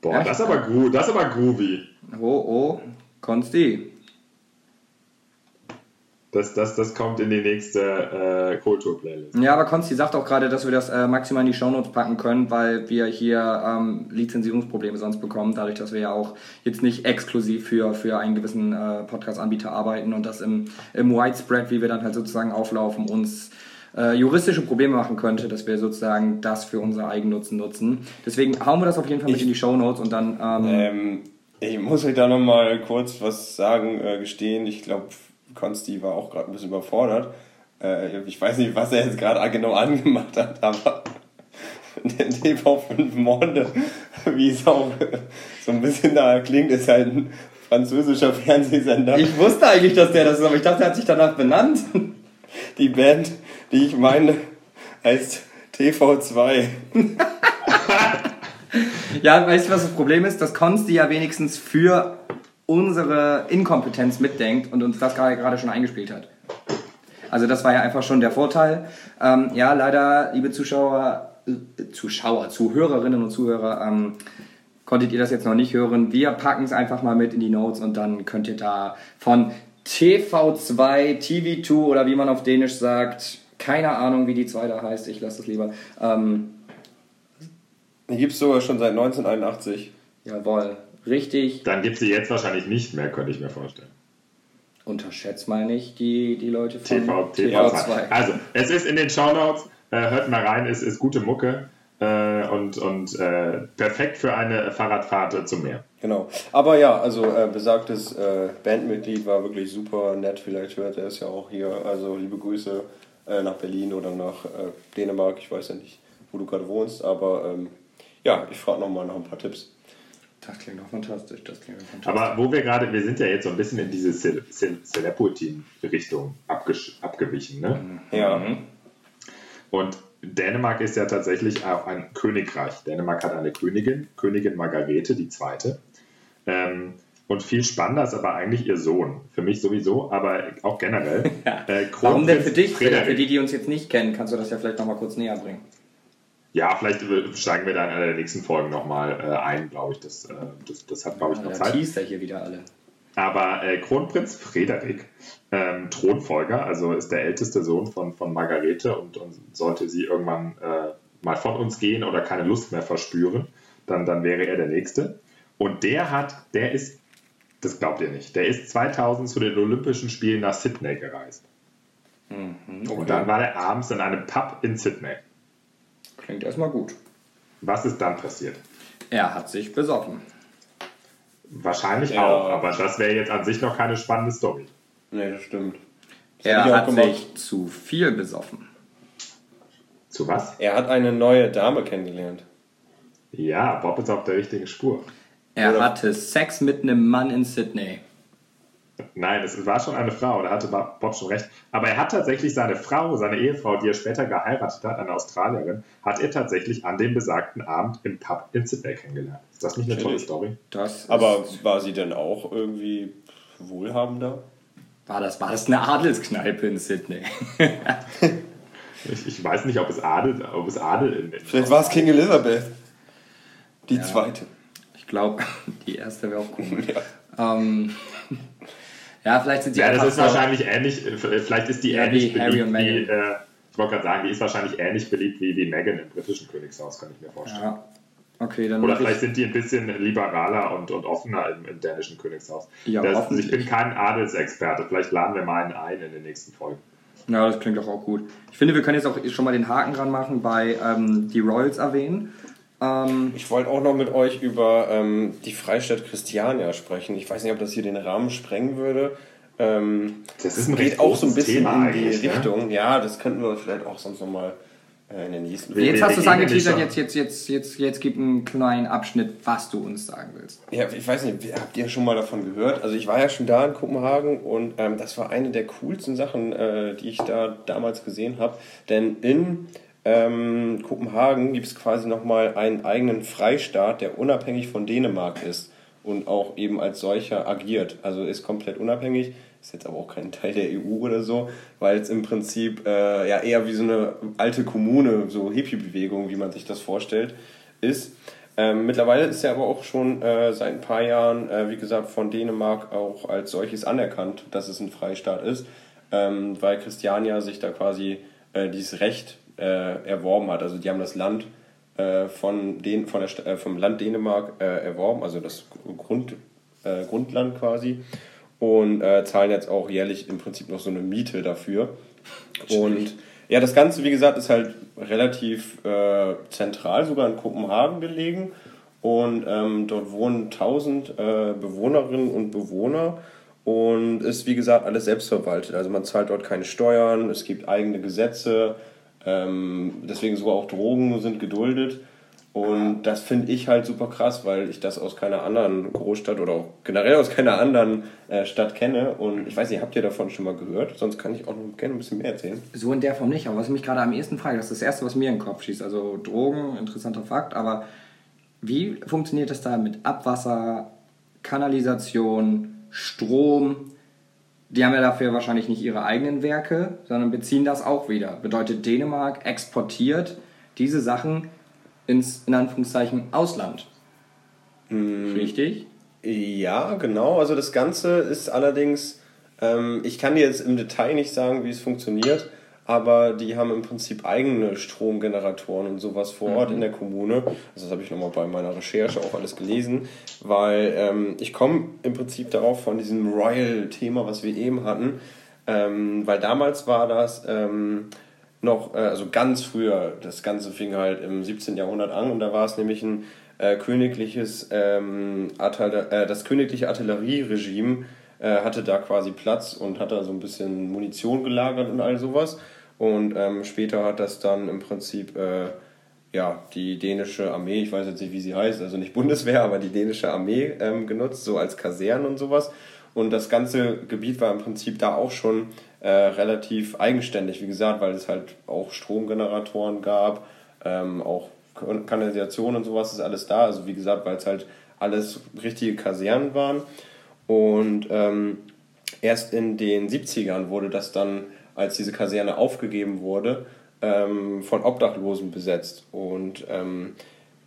Boah, das ist aber gut, das ist aber groovy. Oh, oh, Konsti. Das, das, das kommt in die nächste äh, Kultur-Playlist. Ja, aber Konsti sagt auch gerade, dass wir das äh, maximal in die Shownotes packen können, weil wir hier ähm, Lizenzierungsprobleme sonst bekommen, dadurch, dass wir ja auch jetzt nicht exklusiv für, für einen gewissen äh, Podcast-Anbieter arbeiten und das im, im Widespread, wie wir dann halt sozusagen auflaufen, uns äh, juristische Probleme machen könnte, dass wir sozusagen das für unser Eigennutzen nutzen. Deswegen hauen wir das auf jeden Fall mit in die Shownotes und dann... Ähm, Ähm, ich muss euch da nochmal kurz was sagen, äh, gestehen. Ich glaube, Konsti war auch gerade ein bisschen überfordert. Äh, ich weiß nicht, was er jetzt gerade genau angemacht hat, aber der TV5 Monde, wie es auch so ein bisschen da klingt, ist halt ein französischer Fernsehsender. ich wusste eigentlich, dass der das ist, aber ich dachte, er hat sich danach benannt. Die Band, die ich meine, heißt TV2. Ja, weißt du, was das Problem ist? Dass Konsti ja wenigstens für unsere Inkompetenz mitdenkt und uns das gerade gerade schon eingespielt hat. Also das war ja einfach schon der Vorteil. Ähm, ja, leider, liebe Zuschauer, äh, Zuschauer, Zuhörerinnen und Zuhörer, ähm, konntet ihr das jetzt noch nicht hören. Wir packen es einfach mal mit in die Notes und dann könnt ihr da von TV2, TV2 oder wie man auf Dänisch sagt, keine Ahnung, wie die zweite heißt, ich lasse es lieber. Ähm, Die gibt es sogar schon seit 1981. jawohl, richtig. Dann gibt sie jetzt wahrscheinlich nicht mehr, könnte ich mir vorstellen. Unterschätzt mal nicht die, die Leute von TV, TV2. TV2. Also, es ist in den Shownotes. Äh, hört mal rein, es ist gute Mucke äh, und, und äh, perfekt für eine Fahrradfahrt zum Meer. Genau. Aber ja, also äh, besagtes äh, Bandmitglied war wirklich super nett. Vielleicht hört er es ja auch hier. Also liebe Grüße äh, nach Berlin oder nach Dänemark. Ich weiß ja nicht, wo du gerade wohnst, aber ähm, ja, ich frage nochmal nach ein paar Tipps. Das klingt doch fantastisch, das klingt doch fantastisch. Aber wo wir gerade, wir sind ja jetzt so ein bisschen in diese Ce- Ce- Celebrity-Richtung abgesch- abgewichen. Ne? Ja. Und Dänemark ist ja tatsächlich auch ein Königreich. Dänemark hat eine Königin, Königin Margarete die Zweite. Ähm, und viel spannender ist aber eigentlich ihr Sohn. Für mich sowieso, aber auch generell. Äh, Warum denn für dich? Für, Frederik. für die, die uns jetzt nicht kennen, kannst du das ja vielleicht nochmal kurz näher bringen. Ja, vielleicht steigen wir da in einer der nächsten Folgen nochmal äh, ein, glaube ich. Das, äh, das, das hat, glaube ich, noch Da Zeit. teast er hier wieder alle. Aber äh, Kronprinz Frederik, ähm, Thronfolger, also ist der älteste Sohn von, von Margarete und, und sollte sie irgendwann äh, mal von uns gehen oder keine Lust mehr verspüren, dann, dann wäre er der Nächste. Und der hat, der ist, das glaubt ihr nicht, der ist 2000 zu den Olympischen Spielen nach Sydney gereist. Und dann war er abends in einem Pub in Sydney. Klingt erstmal gut. Was ist dann passiert? Er hat sich besoffen. Wahrscheinlich Ja. auch, aber das wäre jetzt an sich noch keine spannende Story. Nee, das stimmt. Das Er hat gemacht. sich zu viel besoffen. Zu was? Er hat eine neue Dame kennengelernt. Ja, Bob ist auf der richtigen Spur. Er Oder- hatte Sex mit einem Mann in Sydney. Nein, es war schon eine Frau, da hatte Bob schon recht. Aber er hat tatsächlich seine Frau, seine Ehefrau, die er später geheiratet hat, eine Australierin, hat er tatsächlich an dem besagten Abend im Pub in Sydney kennengelernt. Ist das nicht eine tolle. Story? Das Aber war sie denn auch irgendwie wohlhabender? war, das, war das eine Adelskneipe in Sydney? Ich, ich weiß nicht, ob es Adel, ob es Adel in, in Vielleicht war es King Elizabeth. Die Ja. zweite. Ich glaube, die erste wäre auch komisch. Ja. ähm, ja, vielleicht sind sie Ja, das ist wahrscheinlich ähnlich, äh, vielleicht ist die Ja, ähnlich wie Harry beliebt und wie, Meghan. äh, ich wollte gerade sagen, die ist wahrscheinlich ähnlich beliebt wie, wie Meghan im britischen Königshaus, kann ich mir vorstellen. Ja. Okay, dann Oder vielleicht sind die ein bisschen liberaler und, und offener im, im dänischen Königshaus. Ja, das, ich bin kein Adelsexperte. Vielleicht laden wir mal einen ein in den nächsten Folgen. Ja, das klingt doch auch gut. Ich finde, wir können jetzt auch schon mal den Haken dran machen bei ähm, die Royals erwähnen. Ähm, Ich wollte auch noch mit euch über ähm, die Freistadt Christiania sprechen. Ich weiß nicht, ob das hier den Rahmen sprengen würde. Ähm, Das ist ein geht auch so ein bisschen Thema in die ne? Richtung. Ja, das könnten wir vielleicht auch sonst nochmal äh, in den nächsten jetzt hast du es angeteasert, jetzt, jetzt, jetzt, jetzt, jetzt gib einen kleinen Abschnitt, was du uns sagen willst. Ja, ich weiß nicht, habt ihr schon mal davon gehört? Also ich war ja schon da in Kopenhagen und ähm, das war eine der coolsten Sachen, äh, die ich da damals gesehen habe. Denn in ähm, Kopenhagen gibt es quasi nochmal einen eigenen Freistaat, der unabhängig von Dänemark ist und auch eben als solcher agiert. Also ist komplett unabhängig, ist jetzt aber auch kein Teil der EU oder so, weil es im Prinzip äh, ja eher wie so eine alte Kommune, so Hippie-Bewegung, wie man sich das vorstellt, ist. Ähm, mittlerweile ist er aber auch schon äh, seit ein paar Jahren, äh, wie gesagt, von Dänemark auch als solches anerkannt, dass es ein Freistaat ist, ähm, weil Christiania sich da quasi äh, dieses Recht äh, erworben hat. Also die haben das Land äh, von den, von der, äh, vom Land Dänemark äh, erworben, also das Grund, äh, Grundland quasi, und äh, zahlen jetzt auch jährlich im Prinzip noch so eine Miete dafür. Und ja, das Ganze, wie gesagt, ist halt relativ zentral, sogar in Kopenhagen gelegen. Und ähm, dort wohnen 1000 äh, Bewohnerinnen und Bewohner und ist, wie gesagt, alles selbstverwaltet. Also man zahlt dort keine Steuern, es gibt eigene Gesetze, ähm, deswegen sogar auch Drogen sind geduldet. Und das finde ich halt super krass, weil ich das aus keiner anderen Großstadt oder auch generell aus keiner anderen äh, Stadt kenne. Und ich weiß nicht, habt ihr davon schon mal gehört? Sonst kann ich auch noch gerne ein bisschen mehr erzählen. So in der Form nicht, aber was ich mich gerade am ehesten frage, das ist das Erste, was mir in den Kopf schießt. Also Drogen, interessanter Fakt, aber wie funktioniert das da mit Abwasser, Kanalisation, Strom? Die haben ja dafür wahrscheinlich nicht ihre eigenen Werke, sondern beziehen das auch wieder. Bedeutet, Dänemark exportiert diese Sachen ins, in Anführungszeichen, Ausland. Richtig? Ja, genau. Also das Ganze ist allerdings, ähm, ich kann dir jetzt im Detail nicht sagen, wie es funktioniert, aber die haben im Prinzip eigene Stromgeneratoren und sowas vor Ort in der Kommune. Also das habe ich nochmal bei meiner Recherche auch alles gelesen, weil ähm, ich komme im Prinzip darauf von diesem Royal-Thema, was wir eben hatten, ähm, weil damals war das ähm, noch, äh, also ganz früher, das Ganze fing halt im 17. Jahrhundert an und da war es nämlich ein äh, königliches, ähm, äh, das königliche Artillerieregime äh, hatte da quasi Platz und hat da so ein bisschen Munition gelagert und all sowas. Und ähm, später hat das dann im Prinzip äh, ja, die dänische Armee, ich weiß jetzt nicht, wie sie heißt, also nicht Bundeswehr, aber die dänische Armee ähm, genutzt, so als Kasernen und sowas. Und das ganze Gebiet war im Prinzip da auch schon äh, relativ eigenständig, wie gesagt, weil es halt auch Stromgeneratoren gab, ähm, auch Kan- Kanalisation und sowas ist alles da. Also wie gesagt, weil es halt alles richtige Kasernen waren. Und ähm, erst in den 70ern wurde das dann, als diese Kaserne aufgegeben wurde, ähm, von Obdachlosen besetzt. Und ähm,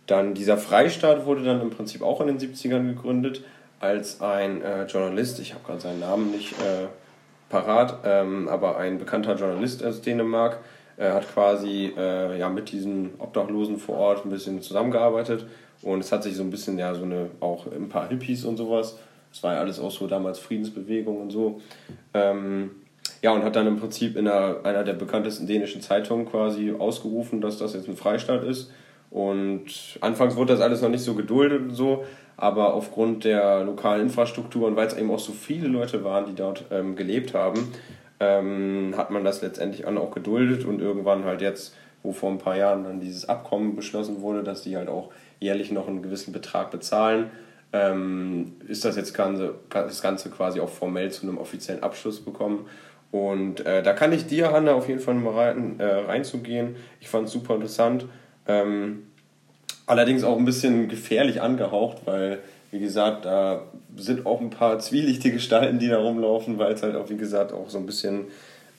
dann dieser Freistaat wurde dann im Prinzip auch in den 70ern gegründet, als ein äh, Journalist, ich habe gerade seinen Namen nicht äh, parat, ähm, aber ein bekannter Journalist aus Dänemark äh, hat quasi äh, ja, mit diesen Obdachlosen vor Ort ein bisschen zusammengearbeitet und es hat sich so ein bisschen, ja, so eine, auch ein paar Hippies und sowas, das war ja alles auch so damals Friedensbewegung und so, ähm, ja, und hat dann im Prinzip in einer, einer der bekanntesten dänischen Zeitungen quasi ausgerufen, dass das jetzt ein Freistaat ist. Und anfangs wurde das alles noch nicht so geduldet und so, aber aufgrund der lokalen Infrastruktur und weil es eben auch so viele Leute waren, die dort ähm, gelebt haben, ähm, hat man das letztendlich auch geduldet und irgendwann halt jetzt, wo vor ein paar Jahren dann dieses Abkommen beschlossen wurde, dass die halt auch jährlich noch einen gewissen Betrag bezahlen, ähm, ist das jetzt ganze, das Ganze quasi auch formell zu einem offiziellen Abschluss bekommen. Und äh, da kann ich dir, Hanna, auf jeden Fall mal rein, äh, reinzugehen. Ich fand es super interessant. Ähm, allerdings auch ein bisschen gefährlich angehaucht, weil, wie gesagt, da sind auch ein paar zwielichtige Gestalten, die da rumlaufen, weil es halt auch, wie gesagt, auch so ein bisschen,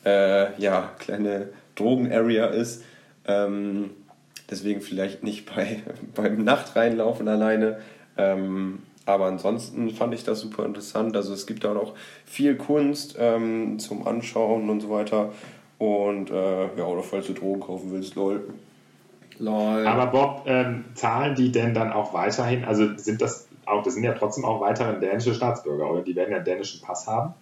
äh, ja, kleine Drogen-Area ist. Ähm, deswegen vielleicht nicht bei, beim Nachtreinlaufen alleine. Ähm, aber ansonsten fand ich das super interessant. Also es gibt da auch viel Kunst ähm, zum Anschauen und so weiter. Und äh, ja, oder falls du Drogen kaufen willst, lol. Lol. Aber Bob, ähm, zahlen die denn dann auch weiterhin, also sind das auch, das sind ja trotzdem auch weiterhin dänische Staatsbürger, oder? Die werden ja einen dänischen Pass haben.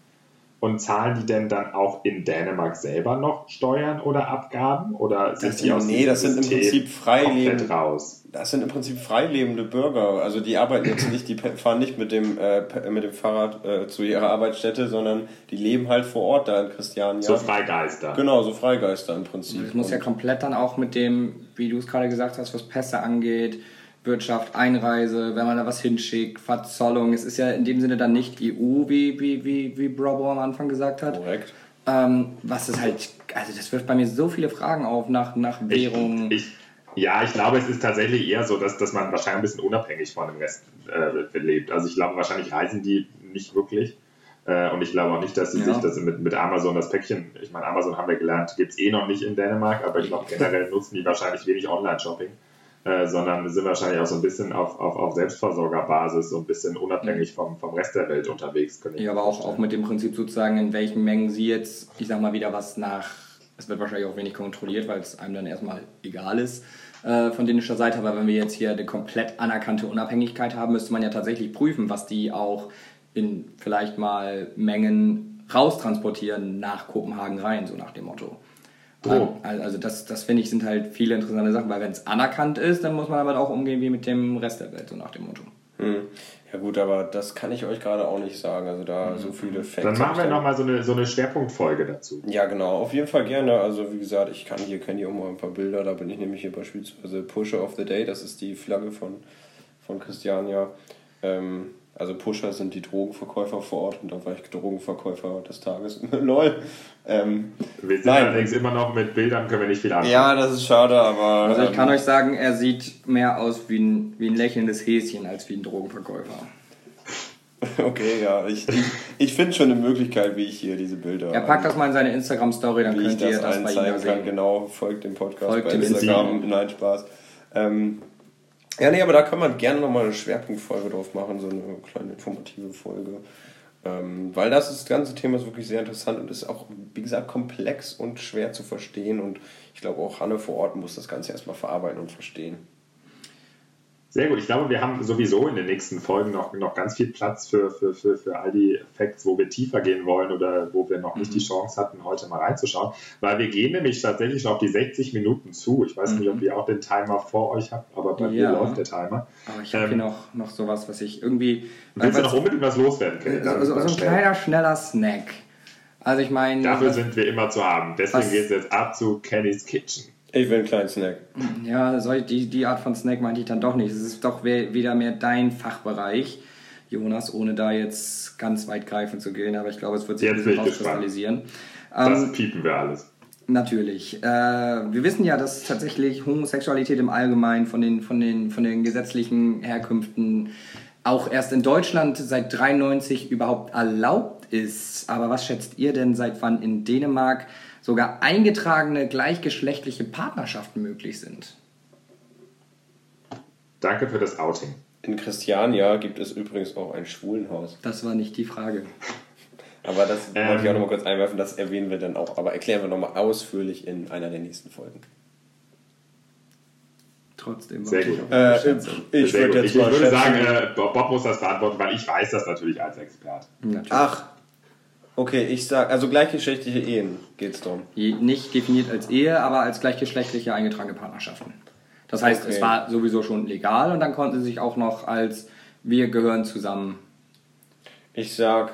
Und zahlen die denn dann auch in Dänemark selber noch Steuern oder Abgaben? Oder sind Das die sind- aus nee, das sind im Prinzip freilebend. komplett raus? Das sind im Prinzip freilebende Bürger. Also die arbeiten jetzt nicht, die fahren nicht mit dem, äh, mit dem Fahrrad äh, zu ihrer Arbeitsstätte, sondern die leben halt vor Ort da in Christiania. So Freigeister. Genau, so Freigeister im Prinzip. Das muss ja komplett dann auch mit dem, wie du es gerade gesagt hast, was Pässe angeht, Wirtschaft, Einreise, wenn man da was hinschickt, Verzollung. Es ist ja in dem Sinne dann nicht EU, wie, wie, wie, wie Brobo am Anfang gesagt hat. Korrekt. Ähm, was ist halt, also das wirft bei mir so viele Fragen auf nach, nach Währung. Ich, ich, ja, ich glaube, es ist tatsächlich eher so, dass, dass man wahrscheinlich ein bisschen unabhängig von dem Rest äh, lebt. Also ich glaube, wahrscheinlich reisen die nicht wirklich. Äh, und ich glaube auch nicht, dass sie Ja. sich das mit, mit Amazon das Päckchen, ich meine, Amazon haben wir gelernt, gibt es eh noch nicht in Dänemark, aber ich glaube, generell nutzen die wahrscheinlich wenig Online-Shopping. Äh, sondern sind wahrscheinlich auch so ein bisschen auf, auf, auf Selbstversorgerbasis, so ein bisschen unabhängig vom, vom Rest der Welt unterwegs. Ja, aber auch, auch mit dem Prinzip sozusagen, in welchen Mengen sie jetzt, ich sag mal wieder was nach, es wird wahrscheinlich auch wenig kontrolliert, weil es einem dann erstmal egal ist äh, von dänischer Seite, aber wenn wir jetzt hier eine komplett anerkannte Unabhängigkeit haben, müsste man ja tatsächlich prüfen, was die auch in vielleicht mal Mengen raustransportieren nach Kopenhagen rein, so nach dem Motto. Oh. Also das, das finde ich sind halt viele interessante Sachen, weil wenn es anerkannt ist, dann muss man aber auch umgehen wie mit dem Rest der Welt, so nach dem Motto. Hm. Ja gut, aber das kann ich euch gerade auch nicht sagen. Also da so viele Facts. Dann machen wir nochmal so eine, so eine Schwerpunktfolge dazu. Ja, genau, auf jeden Fall gerne. Also wie gesagt, ich kann hier, kenne hier auch mal ein paar Bilder. Da bin ich nämlich hier beispielsweise Pusher of the Day. Das ist die Flagge von, von Christiania. Ähm, also Pusher sind die Drogenverkäufer vor Ort und da war ich Drogenverkäufer des Tages. Lol. Ähm, Wir sind Nein. allerdings immer noch mit Bildern, können wir nicht viel anfangen. ja, das ist schade, aber... Also ich kann ähm, euch sagen, er sieht mehr aus wie ein, wie ein lächelndes Häschen als wie ein Drogenverkäufer. Okay, ja. Ich, ich, ich finde schon eine Möglichkeit, wie ich hier diese Bilder. Er packt das mal in seine Instagram-Story, dann könnt ihr das das bei ihm einzeigen kann. sehen. Genau, folgt dem Podcast Folgt bei dem Instagram. Nein, Spaß. Ähm, ja, nee, aber da kann man gerne nochmal eine Schwerpunktfolge drauf machen, so eine kleine informative Folge. Ähm, weil das, ist, das ganze Thema ist wirklich sehr interessant und ist auch, wie gesagt, komplex und schwer zu verstehen. Und ich glaube, auch Hanne vor Ort muss das Ganze erstmal verarbeiten und verstehen. Sehr gut. Ich glaube, wir haben sowieso in den nächsten Folgen noch, noch ganz viel Platz für, für, für, für all die Facts, wo wir tiefer gehen wollen oder wo wir noch nicht die Chance hatten, heute mal reinzuschauen. Weil wir gehen nämlich tatsächlich schon auf die 60 Minuten zu. Ich weiß nicht, ob ihr auch den Timer vor euch habt, aber bei mir Ja. läuft der Timer. Aber ich habe Ähm, hier noch, noch sowas, was ich irgendwie. Willst du noch unbedingt was loswerden können? so, so, so ein kleiner, schneller Snack. Also ich meine. Dafür was- sind wir immer zu haben. Deswegen geht es jetzt ab zu Kenny's Kitchen. Ich will einen kleinen Snack. Ja, die, die Art von Snack meinte ich dann doch nicht. Es ist doch wieder mehr dein Fachbereich, Jonas, ohne da jetzt ganz weit greifen zu gehen. Aber ich glaube, es wird sich Jetzt ein bisschen rauskristallisieren. Das Ähm, piepen wir alles. natürlich. Äh, wir wissen ja, dass tatsächlich Homosexualität im Allgemeinen von den, von den, von den gesetzlichen Herkünften auch erst in Deutschland seit 93 überhaupt erlaubt ist. Aber was schätzt ihr denn, seit wann in Dänemark sogar eingetragene gleichgeschlechtliche Partnerschaften möglich sind? Danke für das Outing. In Christiania gibt es übrigens auch ein Schwulenhaus. Das war nicht die Frage. Aber das Ähm. wollte ich auch nochmal kurz einwerfen, das erwähnen wir dann auch, aber erklären wir nochmal ausführlich in einer der nächsten Folgen. Trotzdem. Sehr gut. Äh, ich Sehr würde gut. jetzt ich, mal ich würde sagen, äh, Bob Bob muss das beantworten, weil ich weiß das natürlich als Experte. Natürlich. Ach, okay, ich sag, also gleichgeschlechtliche Ehen geht's drum. Je- Nicht definiert als Ehe, aber als gleichgeschlechtliche eingetragene Partnerschaften. Das heißt, Okay. es war sowieso schon legal und dann konnten sie sich auch noch als wir gehören zusammen. Ich sag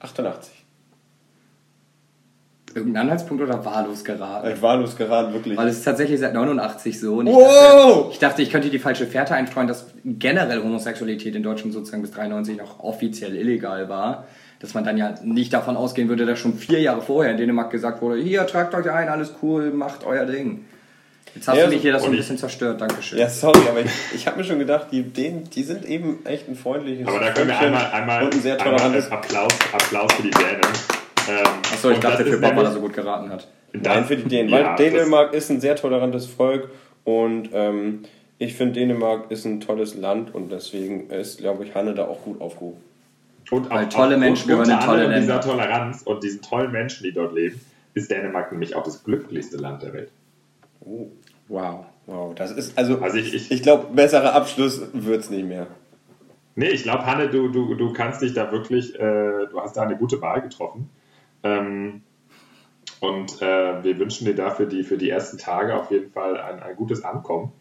1988. Irgendein Anhaltspunkt oder wahllos geraten? Ich war los gerade wirklich. Weil es ist tatsächlich seit 89 so. Und ich, Wow! dachte, ich dachte, ich könnte die falsche Fährte einstreuen, dass generell Homosexualität in Deutschland sozusagen bis 93 noch offiziell illegal war. Dass man dann ja nicht davon ausgehen würde, dass schon vier Jahre vorher in Dänemark gesagt wurde, hier, tragt euch ein, alles cool, macht euer Ding. Jetzt hast Ja, du mich hier das so ein bisschen zerstört, Dankeschön. Ja, sorry, aber ich, ich habe mir schon gedacht, die, den, die sind eben echt ein freundliches Aber da können wir einmal, einmal, und ein sehr einmal tolerantes. Applaus, Applaus für die Dänen. Ähm, Achso, ich dachte für Bob, weil er so gut geraten hat. Nein, für die Dänen. Ja, Weil das- Dänemark ist ein sehr tolerantes Volk und ähm, ich finde, Dänemark ist ein tolles Land und deswegen ist, glaube ich, Hanne da auch gut aufgehoben. Und Weil tolle Menschen gehören in tolle anderem dieser Länder. Toleranz und diesen tollen Menschen, die dort leben, ist Dänemark nämlich auch das glücklichste Land der Welt. Oh, Wow. wow, das ist, also, Also ich- ich- ich glaube, besserer Abschluss wird's nicht mehr. Nee, ich glaube, Hanne, du, du, du kannst dich da wirklich, äh, du hast da eine gute Wahl getroffen. Ähm, und äh, wir wünschen dir dafür die, für die ersten Tage auf jeden Fall ein, ein gutes Ankommen.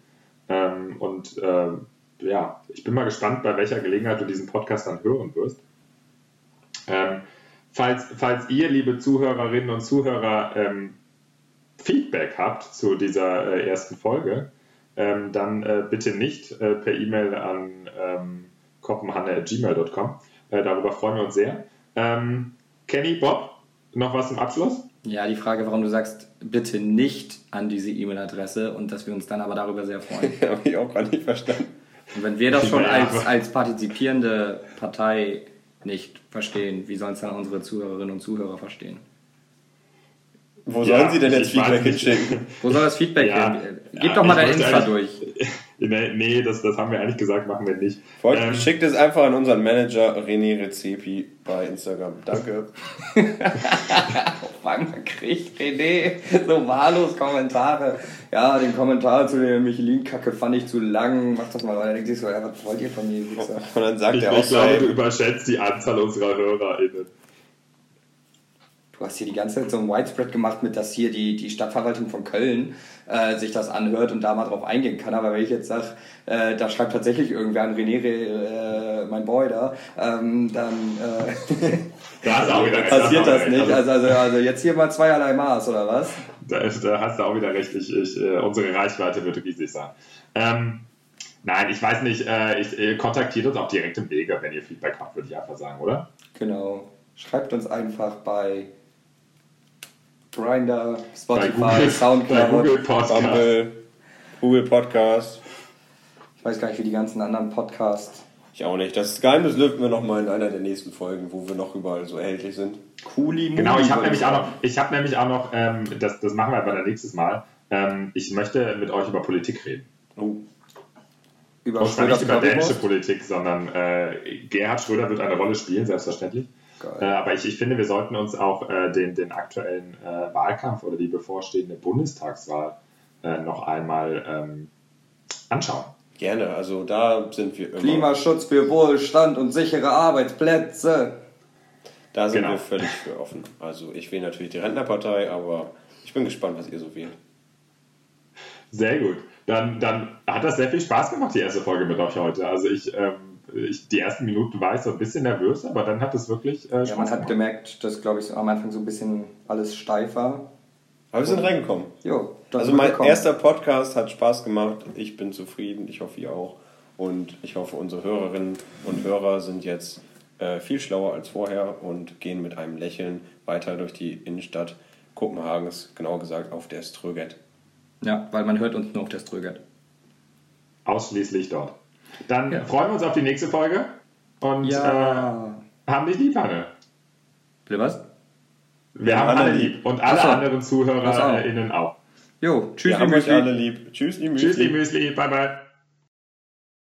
Ähm, und äh, ja, ich bin mal gespannt, bei welcher Gelegenheit du diesen Podcast dann hören wirst. Ähm, falls, falls ihr, liebe Zuhörerinnen und Zuhörer, ähm, Feedback habt zu dieser äh, ersten Folge, ähm, dann äh, bitte nicht äh, per E-Mail an ähm, koppenhanne.gmail.com. Äh, darüber freuen wir uns sehr. Ähm, Kenny, Bob, noch was zum Abschluss? Ja, die Frage, warum du sagst, bitte nicht an diese E-Mail-Adresse und dass wir uns dann aber darüber sehr freuen. Habe ich auch gar nicht verstanden. Und wenn wir das schon als, als partizipierende Partei nicht verstehen, wie sollen es dann unsere Zuhörerinnen und Zuhörer verstehen? Wo Ja, sollen sie denn jetzt Feedback hinschicken? Wo soll das Feedback Ja. hin? Gib Ja, doch mal dein Insta durch. Nee, nee das, das haben wir eigentlich gesagt, machen wir nicht. Folgt, Ähm, Schickt es einfach an unseren Manager René Rezepi bei Instagram. Danke. Wann kriegt René so wahllos Kommentare? Ja, den Kommentar zu der Michelin-Kacke fand ich zu lang. Mach das mal weiter. Denkst du so, ja, was wollt ihr von mir? Und dann sagt ich, er auch ich glaube, du überschätzt die Anzahl unserer HörerInnen. Du hast hier die ganze Zeit so ein Widespread gemacht, mit dass hier die, die Stadtverwaltung von Köln äh, sich das anhört und da mal drauf eingehen kann. Aber wenn ich jetzt sage, äh, da schreibt tatsächlich irgendwer an René, äh, mein Boy da, ähm, dann äh, Da passiert Da das nicht. recht. Also, also, also jetzt hier mal zweierlei Maß, oder was? Da, da hast du auch wieder recht. Ich, ich, äh, unsere Reichweite wird riesig sein. Ähm, nein, ich weiß nicht. Äh, ich, äh, kontaktiert uns auch direkt im Wege, wenn ihr Feedback habt, würde ich einfach sagen, oder? Genau. Schreibt uns einfach bei Grindr, Bei Spotify, Google, bei Soundcloud. Google Podcast. Bumble, Google Podcast. Ich weiß gar nicht, wie die ganzen anderen Podcasts. Ich auch nicht. Das Geheimnis lüften wir nochmal in einer der nächsten Folgen, wo wir noch überall so erhältlich sind. Cooli Genau, ich habe nämlich auch noch, ich habe nämlich auch noch, ähm, das, das machen wir aber dann nächstes Mal. Ähm, ich möchte mit euch über Politik reden. Oh. Über Und zwar nicht über dänische. Politik, sondern äh, Gerhard Schröder wird eine Rolle spielen, selbstverständlich. Geil. Äh, aber ich, ich finde, wir sollten uns auch äh, den, den aktuellen äh, Wahlkampf oder die bevorstehende Bundestagswahl äh, noch einmal ähm, anschauen. Gerne, also da sind wir immer. Klimaschutz für Wohlstand und sichere Arbeitsplätze. Da sind Genau. wir völlig für offen. Also ich wähle natürlich die Rentnerpartei, aber ich bin gespannt, was ihr so wählt. Sehr gut. Dann, dann hat das sehr viel Spaß gemacht, die erste Folge mit euch heute. Also ich, ähm, ich die ersten Minuten war ich so ein bisschen nervös, aber dann hat es wirklich äh, Spaß Ja, man hat gemerkt, dass, glaube ich, so am Anfang so ein bisschen alles steif war. Aber wir sind reingekommen. Jo, Also mein gekommen. erster Podcast hat Spaß gemacht. Ich bin zufrieden. Ich hoffe, ihr auch. Und ich hoffe, unsere Hörerinnen und Hörer sind jetzt äh, viel schlauer als vorher und gehen mit einem Lächeln weiter durch die Innenstadt Kopenhagens, genauer gesagt auf der Ströget. Ja, weil man hört uns nur auf der Strögert. Ausschließlich dort. Dann Ja. freuen wir uns auf die nächste Folge und äh, haben dich lieb, Hanne. Bitte was? Wir haben alle lieb und alle Ach so. anderen. ZuhörerInnen auch. Jo, tschüss, Wir haben euch alle lieb. Tschüss, Tschüss, Müsli. die Müsli. Bye, bye.